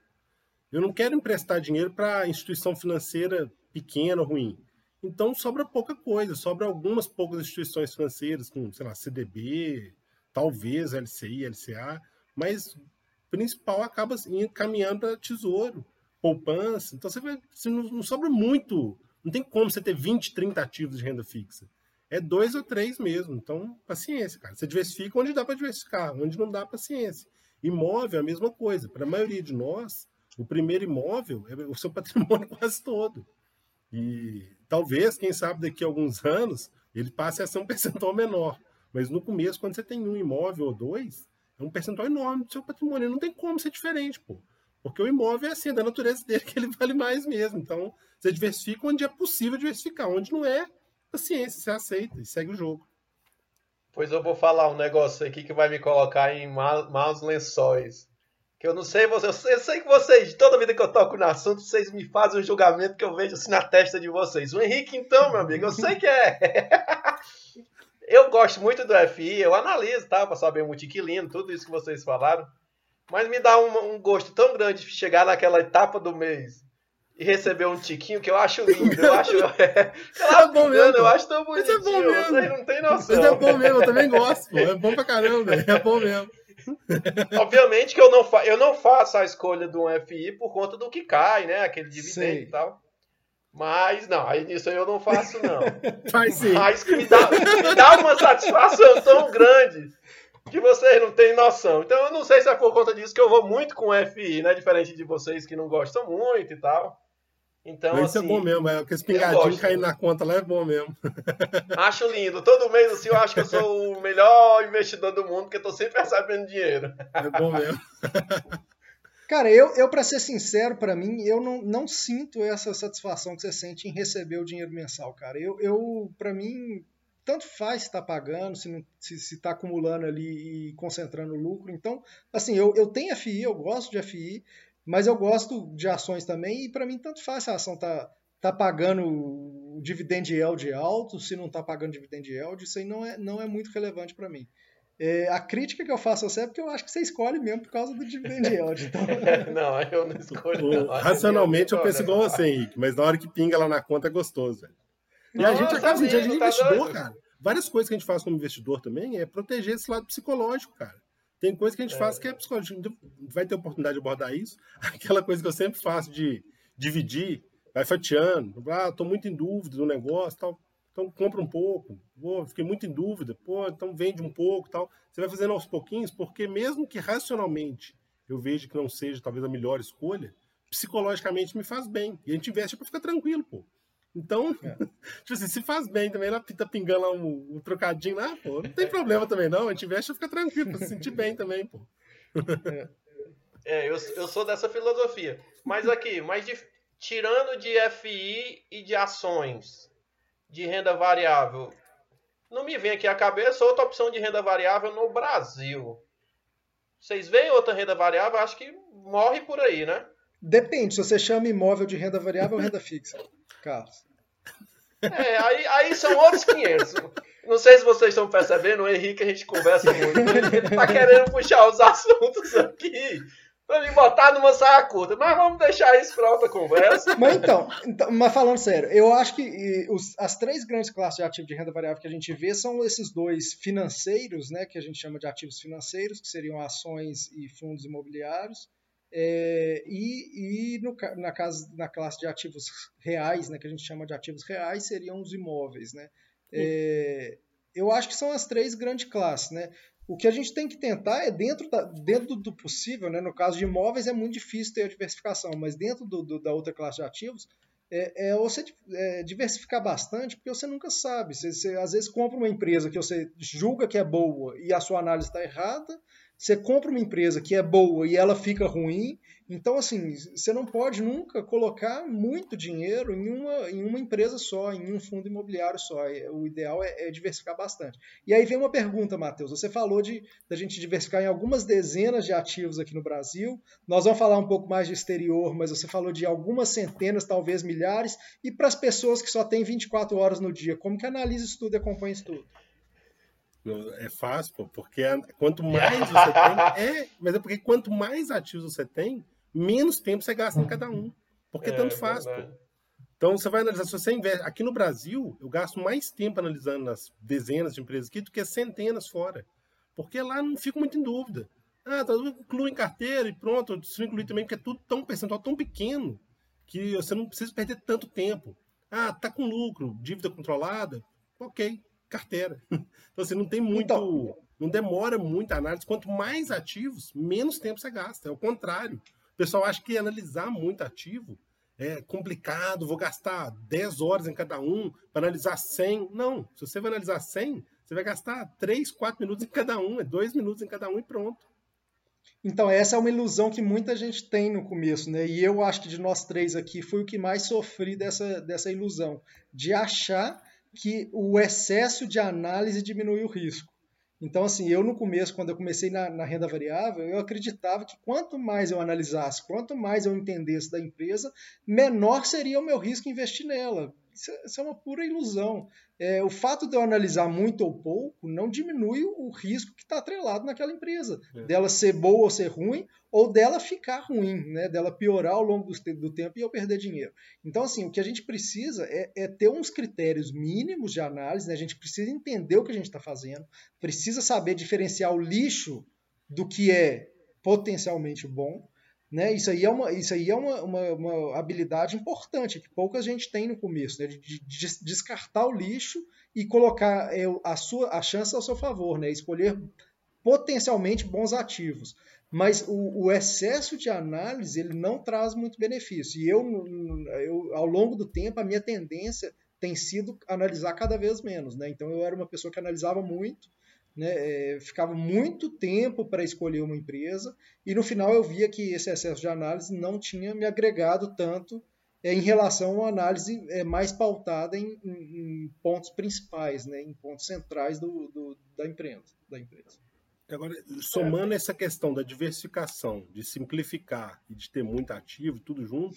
Eu não quero emprestar dinheiro para instituição financeira pequena, ruim. Então sobra pouca coisa, sobra algumas poucas instituições financeiras, como, sei lá, CDB, talvez LCI, LCA, mas principal acaba caminhando para tesouro, poupança. Então você, vai, você não, não, sobra muito. Não tem como você ter 20, 30 ativos de renda fixa. É dois ou três mesmo. Então, paciência, cara. Você diversifica onde dá para diversificar, onde não dá, paciência. Imóvel é a mesma coisa. Para a maioria de nós, o primeiro imóvel é o seu patrimônio quase todo. E talvez, quem sabe, daqui a alguns anos, ele passe a ser um percentual menor. Mas no começo, quando você tem um imóvel ou dois, é um percentual enorme do seu patrimônio. Não tem como ser diferente, pô. Porque o imóvel é assim, é da natureza dele que ele vale mais mesmo. Então, você diversifica onde é possível diversificar. Onde não é, paciência, você aceita e segue o jogo. Pois eu vou falar um negócio aqui que vai me colocar em maus lençóis. Que eu não sei, eu sei que vocês, toda vida que eu toco no assunto, vocês me fazem um julgamento que eu vejo assim na testa de vocês. O Henrique, então, meu amigo, eu sei que é. eu gosto muito do FI, eu analiso, tá? Pra saber multiquilino, tudo isso que vocês falaram. Mas me dá um, um gosto tão grande de chegar naquela etapa do mês e receber um tiquinho que eu acho lindo. Eu acho. É, é bom mesmo. Eu acho tão bonitinho. Mas é bom mesmo. Vocês não tem noção. Mas é bom mesmo, eu também gosto. Pô. É bom pra caramba. É bom mesmo. Obviamente que eu não, fa eu não faço a escolha de um FI por conta do que cai, né? Aquele dividendo e tal. Mas não, aí nisso eu não faço, não. Faz sim. Mas que me dá, me dá uma satisfação tão grande que vocês não têm noção. Então eu não sei se é por conta disso que eu vou muito com o FI, né? Diferente de vocês que não gostam muito e tal. Então, Isso é assim, é bom mesmo, é, porque esse pingadinho caindo na conta lá é bom mesmo. Acho lindo. Todo mês assim, eu acho que eu sou o melhor investidor do mundo, porque eu tô sempre recebendo dinheiro. É bom mesmo. Cara, eu, eu para ser sincero, para mim, eu não, não sinto essa satisfação que você sente em receber o dinheiro mensal, cara. Eu, eu para mim, tanto faz se está pagando, se está se, se tá acumulando ali e concentrando lucro. Então, assim, eu, eu tenho FI, eu gosto de FI, mas eu gosto de ações também, e para mim tanto faz se a ação tá, tá pagando o dividend yield alto, se não tá pagando dividend yield, isso aí não é, não é muito relevante para mim. É, a crítica que eu faço a você é porque eu acho que você escolhe mesmo por causa do dividend yield. Então... não, eu não escolho. Não. Racionalmente eu, penso igual você, Henrique, mas na hora que pinga lá na conta é gostoso, velho. E Nossa, a gente acaba, a gente é tá investidor, doido. cara. Várias coisas que a gente faz como investidor também é proteger esse lado psicológico, cara. Tem coisa que a gente é. faz que é psicológico. Vai ter oportunidade de abordar isso. Aquela coisa que eu sempre faço de dividir, vai fatiando. Ah, estou muito em dúvida do negócio, tal. Então compra um pouco. Pô, fiquei muito em dúvida. Pô, então vende um pouco, tal. Você vai fazendo aos pouquinhos, porque mesmo que racionalmente eu veja que não seja talvez a melhor escolha, psicologicamente me faz bem. E a gente investe para ficar tranquilo, pô. Então, é. tipo assim, se faz bem também, ela tá pingando lá um, um, trocadinho lá, pô, não tem problema também não, a gente investe e fica tranquilo, pra se sentir bem também, pô. É, é eu, eu sou dessa filosofia. Mas aqui, mas de, tirando de FI e de ações de renda variável, não me vem aqui a cabeça outra opção de renda variável no Brasil. Vocês veem outra renda variável? Acho que morre por aí, né? Depende, se você chama imóvel de renda variável ou renda fixa. Carlos. É, aí, aí são outros 500. Não sei se vocês estão percebendo, o Henrique a gente conversa muito. Ele tá querendo puxar os assuntos aqui pra me botar numa saia curta. Mas vamos deixar isso para outra conversa. Mas então, então, mas falando sério, eu acho que os, as três grandes classes de ativos de renda variável que a gente vê são esses dois financeiros, né, que a gente chama de ativos financeiros, que seriam ações e fundos imobiliários é, e, e no, na, casa, na classe de ativos reais, né, que a gente chama de ativos reais, seriam os imóveis. Né? É, eu acho que são as três grandes classes. Né? O que a gente tem que tentar é, dentro, da, dentro do possível, né? no caso de imóveis é muito difícil ter a diversificação, mas dentro do, do, da outra classe de ativos, é, é você é, diversificar bastante, porque você nunca sabe. Você, você, às vezes compra uma empresa que você julga que é boa e a sua análise está errada, você compra uma empresa que é boa e ela fica ruim, então assim, você não pode nunca colocar muito dinheiro em uma, em uma empresa só, em um fundo imobiliário só. É, o ideal é, é diversificar bastante. E aí vem uma pergunta, Matheus. Você falou de da gente diversificar em algumas dezenas de ativos aqui no Brasil. Nós vamos falar um pouco mais de exterior, mas você falou de algumas centenas, talvez milhares. E para as pessoas que só têm 24 horas no dia, como que analisa isso tudo e acompanha isso tudo? É fácil, pô, porque quanto mais você tem. É, mas é porque quanto mais ativos você tem, menos tempo você gasta em cada um. Porque é, tanto faz, pô. Então você vai analisar, se você investe. Aqui no Brasil, eu gasto mais tempo analisando as dezenas de empresas aqui do que centenas fora. Porque lá não fico muito em dúvida. Ah, tá, inclui em carteira e pronto, isso inclui também, porque é tudo tão percentual tão pequeno que você não precisa perder tanto tempo. Ah, tá com lucro, dívida controlada, ok, carteira. Então, assim, não tem muito. Então, não demora muito a análise. Quanto mais ativos, menos tempo você gasta. É o contrário. O pessoal acha que analisar muito ativo é complicado, vou gastar 10 horas em cada um para analisar 100. Não, se você vai analisar 100, você vai gastar 3, 4 minutos em cada um, é 2 minutos em cada um e pronto. Então, essa é uma ilusão que muita gente tem no começo, né? E eu acho que de nós três aqui fui o que mais sofri dessa, dessa ilusão, de achar que o excesso de análise diminui o risco. Então, assim, eu no começo, quando eu comecei na, na, renda variável, eu acreditava que quanto mais eu analisasse, quanto mais eu entendesse da empresa, menor seria o meu risco investir nela. Isso, é, isso é uma pura ilusão. É, o fato de eu analisar muito ou pouco não diminui o risco que está atrelado naquela empresa, é. dela ser boa ou ser ruim, ou dela ficar ruim, né? dela piorar ao longo do, do tempo e eu perder dinheiro. Então, assim, o que a gente precisa é, é ter uns critérios mínimos de análise, né? a gente precisa entender o que a gente está fazendo, precisa saber diferenciar o lixo do que é potencialmente bom, né? Isso aí é, uma, isso aí é uma, uma, uma habilidade importante que pouca gente tem no começo, né? de, de, de descartar o lixo e colocar é, a, sua, a chance ao seu favor, né? escolher potencialmente bons ativos. Mas o, o, excesso de análise ele não traz muito benefício. E eu, eu, ao longo do tempo, a minha tendência tem sido analisar cada vez menos. Né? Então eu era uma pessoa que analisava muito, né, é, ficava muito tempo para escolher uma empresa e no final eu via que esse excesso de análise não tinha me agregado tanto é, em relação a uma análise é, mais pautada em, em, em, pontos principais, né, em pontos centrais do, do, da, empresa, da empresa. Agora, somando é. essa questão da diversificação, de simplificar e de ter muito ativo, tudo junto,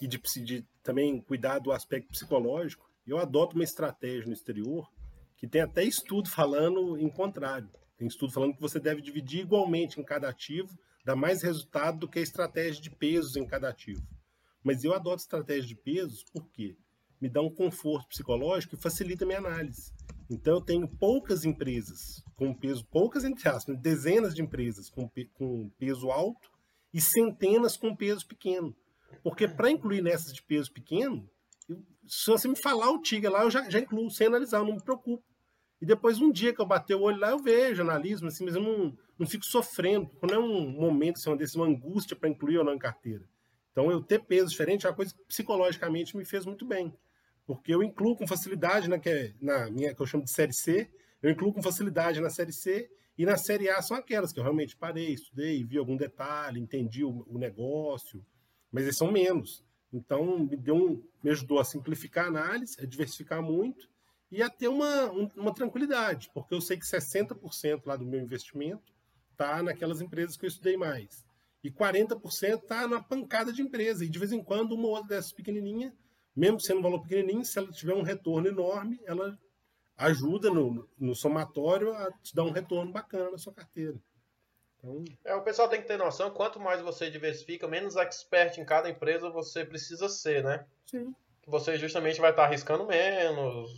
e de, de também cuidar do aspecto psicológico, eu adoto uma estratégia no exterior que tem até estudo falando em contrário. Tem estudo falando que você deve dividir igualmente em cada ativo, dá mais resultado do que a estratégia de pesos em cada ativo. Mas eu adoto estratégia de pesos porque me dá um conforto psicológico e facilita a minha análise. Então eu tenho poucas empresas com peso, poucas entre aspas, dezenas de empresas com, com peso alto e centenas com peso pequeno. Porque para incluir nessas de peso pequeno, se você me falar o Tiga lá, eu já, já incluo sem analisar, eu não me preocupo. E depois, um dia que eu bater o olho lá, eu vejo analismo, assim, mas eu não, não fico sofrendo. Quando é um momento, assim, uma, decisão, uma angústia para incluir ou não em carteira. Então, eu ter peso diferente é uma coisa que psicologicamente me fez muito bem. Porque eu incluo com facilidade na, que, é, na minha, que eu chamo de série C, eu incluo com facilidade na série C, e na série A são aquelas que eu realmente parei, estudei, vi algum detalhe, entendi o, o negócio, mas eles são menos. Então, me, deu um, me ajudou a simplificar a análise, a diversificar muito, e a ter uma, uma tranquilidade, porque eu sei que 60% lá do meu investimento está naquelas empresas que eu estudei mais. E 40% está na pancada de empresa. E de vez em quando, uma outra dessas pequenininha, mesmo sendo um valor pequenininho, se ela tiver um retorno enorme, ela ajuda no, no somatório a te dar um retorno bacana na sua carteira. Então... É, o pessoal tem que ter noção, quanto mais você diversifica, menos expert em cada empresa você precisa ser, né? Sim você justamente vai estar arriscando menos,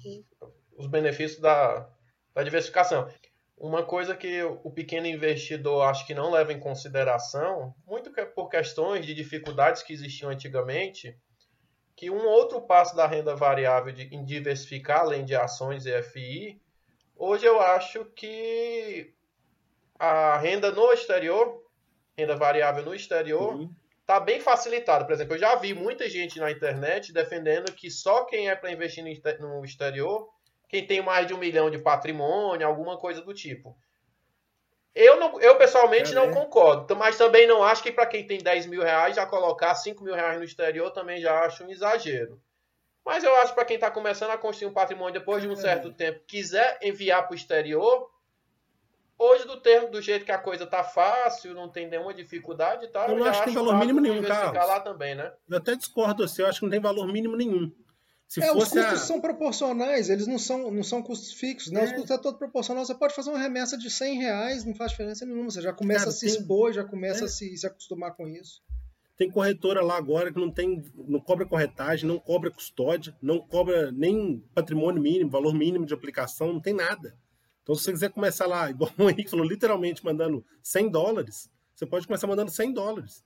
os benefícios da, da diversificação. Uma coisa que o pequeno investidor acho que não leva em consideração, muito por questões de dificuldades que existiam antigamente, que um outro passo da renda variável de, em diversificar além de ações e FI, hoje eu acho que a renda no exterior, renda variável no exterior, uhum tá bem facilitado. Por exemplo, eu já vi muita gente na internet defendendo que só quem é para investir no exterior, quem tem mais de um milhão de patrimônio, alguma coisa do tipo. Eu, não, eu pessoalmente é, não concordo, mas também não acho que para quem tem 10 mil reais já colocar 5 mil reais no exterior também já acho um exagero. Mas eu acho para quem está começando a construir um patrimônio depois de um é. certo tempo, quiser enviar para o exterior, Hoje, do termo, do jeito que a coisa tá fácil, não tem nenhuma dificuldade, tá? Eu não acho que tem valor mínimo nenhum, Carlos. lá também, né? Eu até discordo assim, eu acho que não tem valor mínimo nenhum. Se é, os custos a... são proporcionais, eles não são, não são custos fixos, né? É. Os custos é todo proporcional. Você pode fazer uma remessa de 100 reais, não faz diferença nenhuma. Você já começa Cara, a se tem... expor, já começa é. a se, se acostumar com isso. Tem corretora lá agora que não tem, não cobra corretagem, não cobra custódia, não cobra nem patrimônio mínimo, valor mínimo de aplicação, não tem nada. Então, se você quiser começar lá, igual o Henrique falou, literalmente mandando 100 dólares, você pode começar mandando 100 dólares.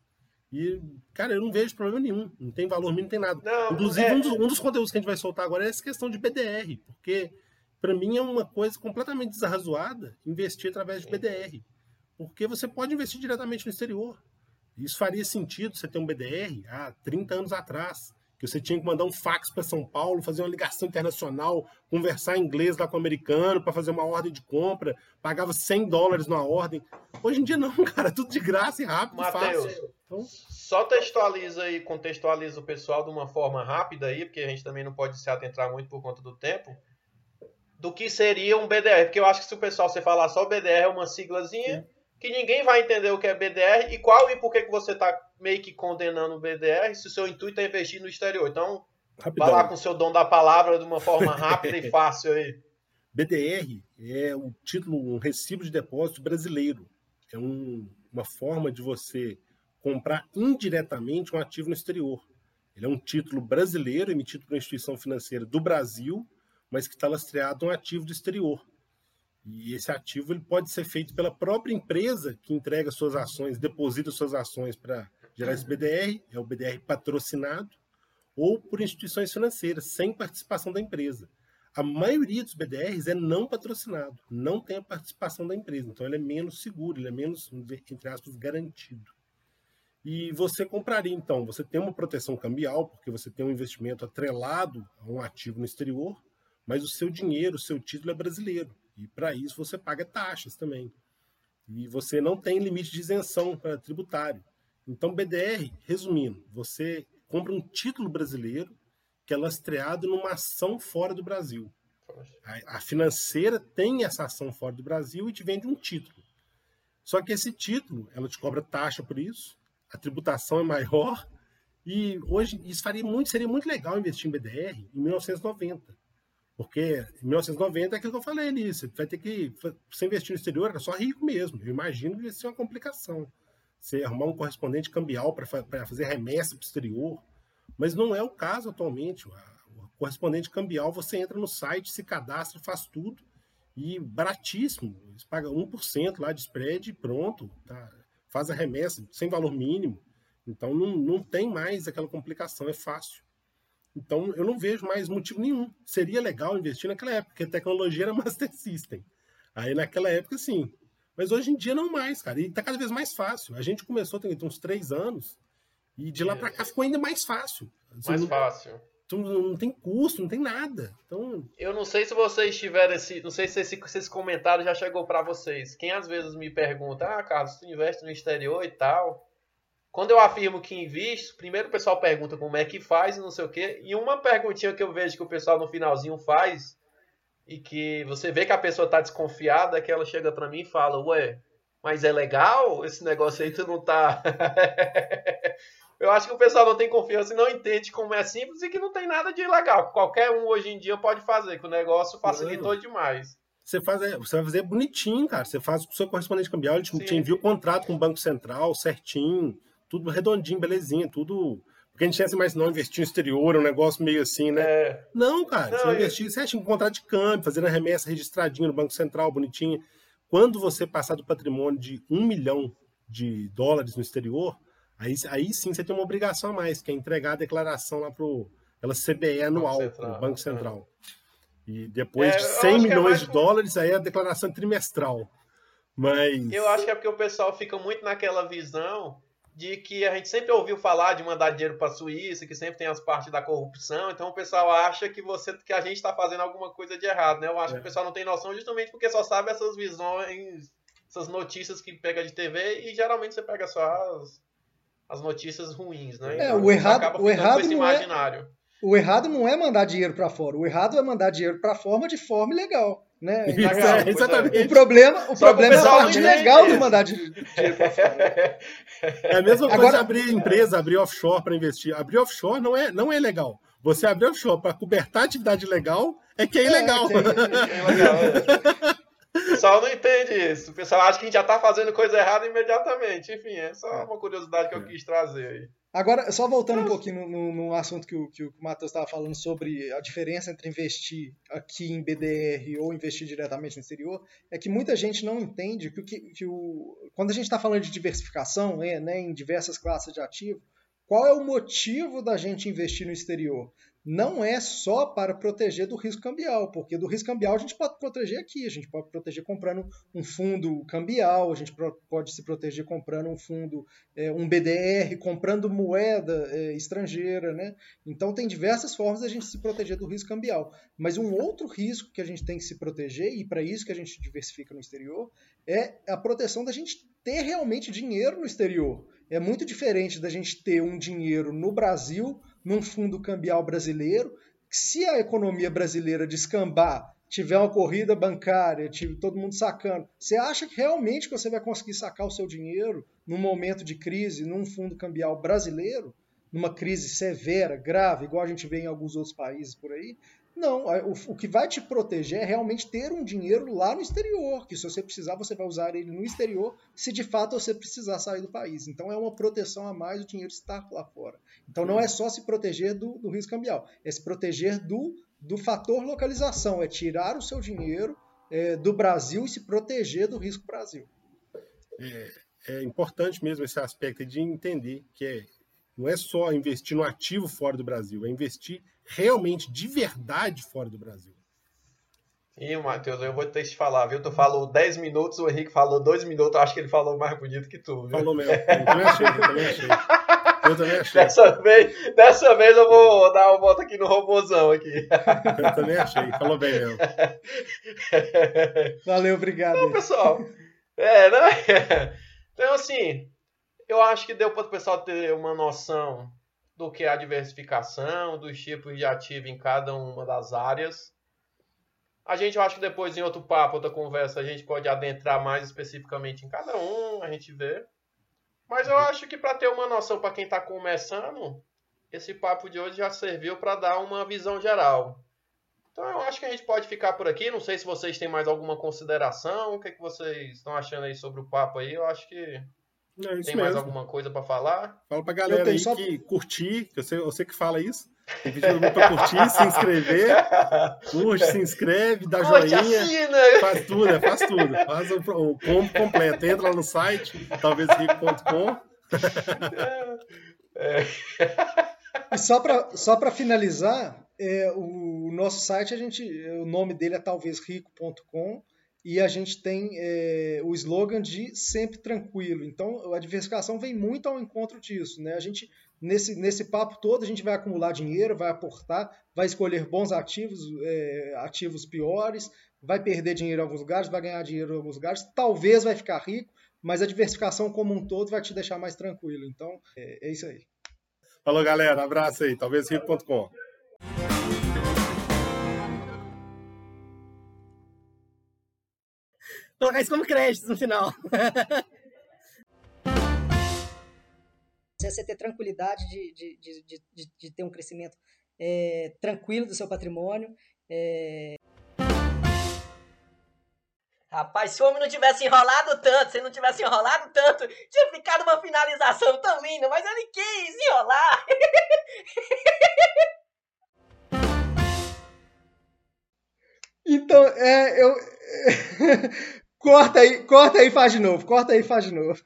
E, cara, eu não vejo problema nenhum. Não tem valor mínimo, não tem nada. Não, Inclusive, é... um, dos, um, dos, conteúdos que a gente vai soltar agora é essa questão de BDR, porque para mim é uma coisa completamente desarrazoada investir através de BDR. Porque você pode investir diretamente no exterior. Isso faria sentido você ter um BDR há 30 anos atrás você tinha que mandar um fax para São Paulo, fazer uma ligação internacional, conversar inglês lá com o americano para fazer uma ordem de compra, pagava 100 dólares numa ordem. Hoje em dia não, cara, tudo de graça e rápido, Mateus, fácil. Então... Só textualiza e contextualiza o pessoal de uma forma rápida aí, porque a gente também não pode se atentar muito por conta do tempo, do que seria um BDR, porque eu acho que se o pessoal você falar só BDR é uma siglazinha, Sim que ninguém vai entender o que é BDR e qual e por que, que você está meio que condenando o BDR se o seu intuito é investir no exterior. Então, Rapidão. vá lá com o seu dom da palavra de uma forma rápida e fácil aí. BDR é um título, um recibo de depósito brasileiro. É um, uma forma de você comprar indiretamente um ativo no exterior. Ele é um título brasileiro emitido por uma instituição financeira do Brasil, mas que está lastreado um ativo do exterior. E esse ativo ele pode ser feito pela própria empresa que entrega suas ações, deposita suas ações para gerar esse BDR, é o BDR patrocinado, ou por instituições financeiras, sem participação da empresa. A maioria dos BDRs é não patrocinado, não tem a participação da empresa, então ele é menos seguro, ele é menos, entre aspas, garantido. E você compraria, então, você tem uma proteção cambial, porque você tem um investimento atrelado a um ativo no exterior, mas o seu dinheiro, o seu título é brasileiro. E para isso você paga taxas também. E você não tem limite de isenção para tributário. Então, BDR, resumindo, você compra um título brasileiro que é lastreado numa ação fora do Brasil. A, a financeira tem essa ação fora do Brasil e te vende um título. Só que esse título, ela te cobra taxa por isso, a tributação é maior, e hoje isso faria muito, seria muito legal investir em BDR em 1990. Porque em 1990 é aquilo que eu falei ali, você vai ter que. Você investir no exterior era só rico mesmo. Eu imagino que ia ser uma complicação. Você arrumar um correspondente cambial para fazer remessa para o exterior. Mas não é o caso atualmente. O correspondente cambial, você entra no site, se cadastra, faz tudo. E baratíssimo. Você paga 1% lá de spread e pronto. Tá? Faz a remessa sem valor mínimo. Então não, não tem mais aquela complicação, é fácil. Então, eu não vejo mais motivo nenhum. Seria legal investir naquela época, porque a tecnologia era Master System. Aí, naquela época, sim. Mas hoje em dia, não mais, cara. E está cada vez mais fácil. A gente começou tem uns três anos, e de lá para cá ficou ainda mais fácil. Assim, mais não, fácil. Então, não tem custo, não tem nada. Então... Eu não sei se vocês tiveram esse. Não sei se esse, se esse comentário já chegou para vocês. Quem às vezes me pergunta, ah, Carlos, tu investe no exterior e tal. Quando eu afirmo que invisto, primeiro o pessoal pergunta como é que faz e não sei o quê. E uma perguntinha que eu vejo que o pessoal no finalzinho faz e que você vê que a pessoa tá desconfiada que ela chega para mim e fala: Ué, mas é legal esse negócio aí, tu não tá. eu acho que o pessoal não tem confiança e não entende como é simples e que não tem nada de legal. Qualquer um hoje em dia pode fazer, que o negócio facilitou demais. Você, faz, é, você vai fazer bonitinho, cara. Você faz com o seu correspondente cambial, ele te, te envia o contrato com o Banco Central certinho tudo redondinho, belezinha, tudo. Porque a gente tinha assim, mas não investir no exterior, é um negócio meio assim, né? É. Não, cara, não, você vai investir, você acha um contrato de câmbio, fazendo a remessa registradinha no Banco Central, bonitinha. Quando você passar do patrimônio de um milhão de dólares no exterior, aí, aí sim você tem uma obrigação a mais, que é entregar a declaração lá pro ela CBE anual, Banco Central. Banco Central. É. E depois é, de 100 é milhões de dólares, aí é a declaração trimestral. Mas. Eu acho que é porque o pessoal fica muito naquela visão de que a gente sempre ouviu falar de mandar dinheiro para a Suíça, que sempre tem as partes da corrupção, então o pessoal acha que você que a gente está fazendo alguma coisa de errado, né? Eu acho é. que o pessoal não tem noção justamente porque só sabe essas visões, essas notícias que pega de TV e geralmente você pega só as, as notícias ruins, né? É, então, o errado, o errado não é imaginário. É, o errado não é mandar dinheiro para fora, o errado é mandar dinheiro para forma de forma legal. Né? Isso, é, exatamente. O problema, o problema é a parte legal do mandar dinheiro para É a mesma coisa Agora, abrir empresa, abrir offshore para investir. Abrir offshore não é, não é legal. Você abrir o shopping para cobertar atividade legal é que é ilegal. É, é, é ilegal. É. O pessoal não entende isso. O pessoal acha que a gente já está fazendo coisa errada imediatamente. Enfim, é só uma curiosidade que eu quis trazer aí. Agora, só voltando um pouquinho no, no, no assunto que o, que o Matheus estava falando sobre a diferença entre investir aqui em BDR ou investir diretamente no exterior, é que muita gente não entende que, que, que o, quando a gente está falando de diversificação né, né, em diversas classes de ativo, qual é o motivo da gente investir no exterior? Não é só para proteger do risco cambial, porque do risco cambial a gente pode proteger aqui, a gente pode proteger comprando um fundo cambial, a gente pode se proteger comprando um fundo, é, um BDR, comprando moeda é, estrangeira, né? Então tem diversas formas a gente se proteger do risco cambial. Mas um outro risco que a gente tem que se proteger, e para isso que a gente diversifica no exterior, é a proteção da gente ter realmente dinheiro no exterior. É muito diferente da gente ter um dinheiro no Brasil num fundo cambial brasileiro. Se a economia brasileira descambar, tiver uma corrida bancária, tiver todo mundo sacando, você acha que realmente você vai conseguir sacar o seu dinheiro num momento de crise, num fundo cambial brasileiro, numa crise severa, grave, igual a gente vê em alguns outros países por aí? Não, o, o, que vai te proteger é realmente ter um dinheiro lá no exterior, que se você precisar, você vai usar ele no exterior, se de fato você precisar sair do país. Então é uma proteção a mais o dinheiro estar lá fora. Então não é só se proteger do, do risco cambial, é se proteger do, do fator localização, é tirar o seu dinheiro é, do Brasil e se proteger do risco Brasil. É, é importante mesmo esse aspecto de entender que é, não é só investir no ativo fora do Brasil, é investir realmente, de verdade, fora do Brasil. Ih, Matheus, eu vou ter que te falar, viu? Tu falou 10 minutos, o Henrique falou 2 minutos, eu acho que ele falou mais bonito que tu. Viu? Falou mesmo. Eu também achei, eu também achei. Eu também achei. Dessa vez, dessa vez eu vou dar uma volta aqui no robôzão aqui. Eu também achei, falou bem mesmo. Valeu, obrigado. Então, pessoal, é, né? Então, assim, eu acho que deu para o pessoal ter uma noção do que a diversificação, dos tipos de ativo em cada uma das áreas. A gente, eu acho que depois em outro papo, outra conversa, a gente pode adentrar mais especificamente em cada um, a gente vê. Mas eu acho que para ter uma noção para quem está começando, esse papo de hoje já serviu para dar uma visão geral. Então eu acho que a gente pode ficar por aqui. Não sei se vocês têm mais alguma consideração. O que, é que vocês estão achando aí sobre o papo aí? Eu acho que é Tem mesmo. mais alguma coisa para falar? Fala pra galera aí só... que curtir, que eu sei, eu sei que fala isso. Tem vídeo pra curtir, se inscrever. Curte, se inscreve, dá Curte, joinha. Assina. Faz tudo, é, faz tudo. Faz o, o combo completo. Entra lá no site, talvezrico.com. É. E só para só finalizar, é, o nosso site, a gente, o nome dele é talvezrico.com e a gente tem é, o slogan de sempre tranquilo. Então, a diversificação vem muito ao encontro disso. Né? A gente, nesse, nesse papo todo, a gente vai acumular dinheiro, vai aportar, vai escolher bons ativos, é, ativos piores, vai perder dinheiro em alguns lugares, vai ganhar dinheiro em alguns lugares, talvez vai ficar rico, mas a diversificação como um todo vai te deixar mais tranquilo. Então, é, é isso aí. Falou, galera. Abraço aí. Talvez rico.com. colocar isso como crédito no final. Você ter tranquilidade de, de, de, de, de ter um crescimento é, tranquilo do seu patrimônio. É... Rapaz, se o homem não tivesse enrolado tanto, se ele não tivesse enrolado tanto, tinha ficado uma finalização tão linda, mas ele quis enrolar. Então, é, eu. Corta aí, corta aí e faz de novo. Corta aí e faz de novo.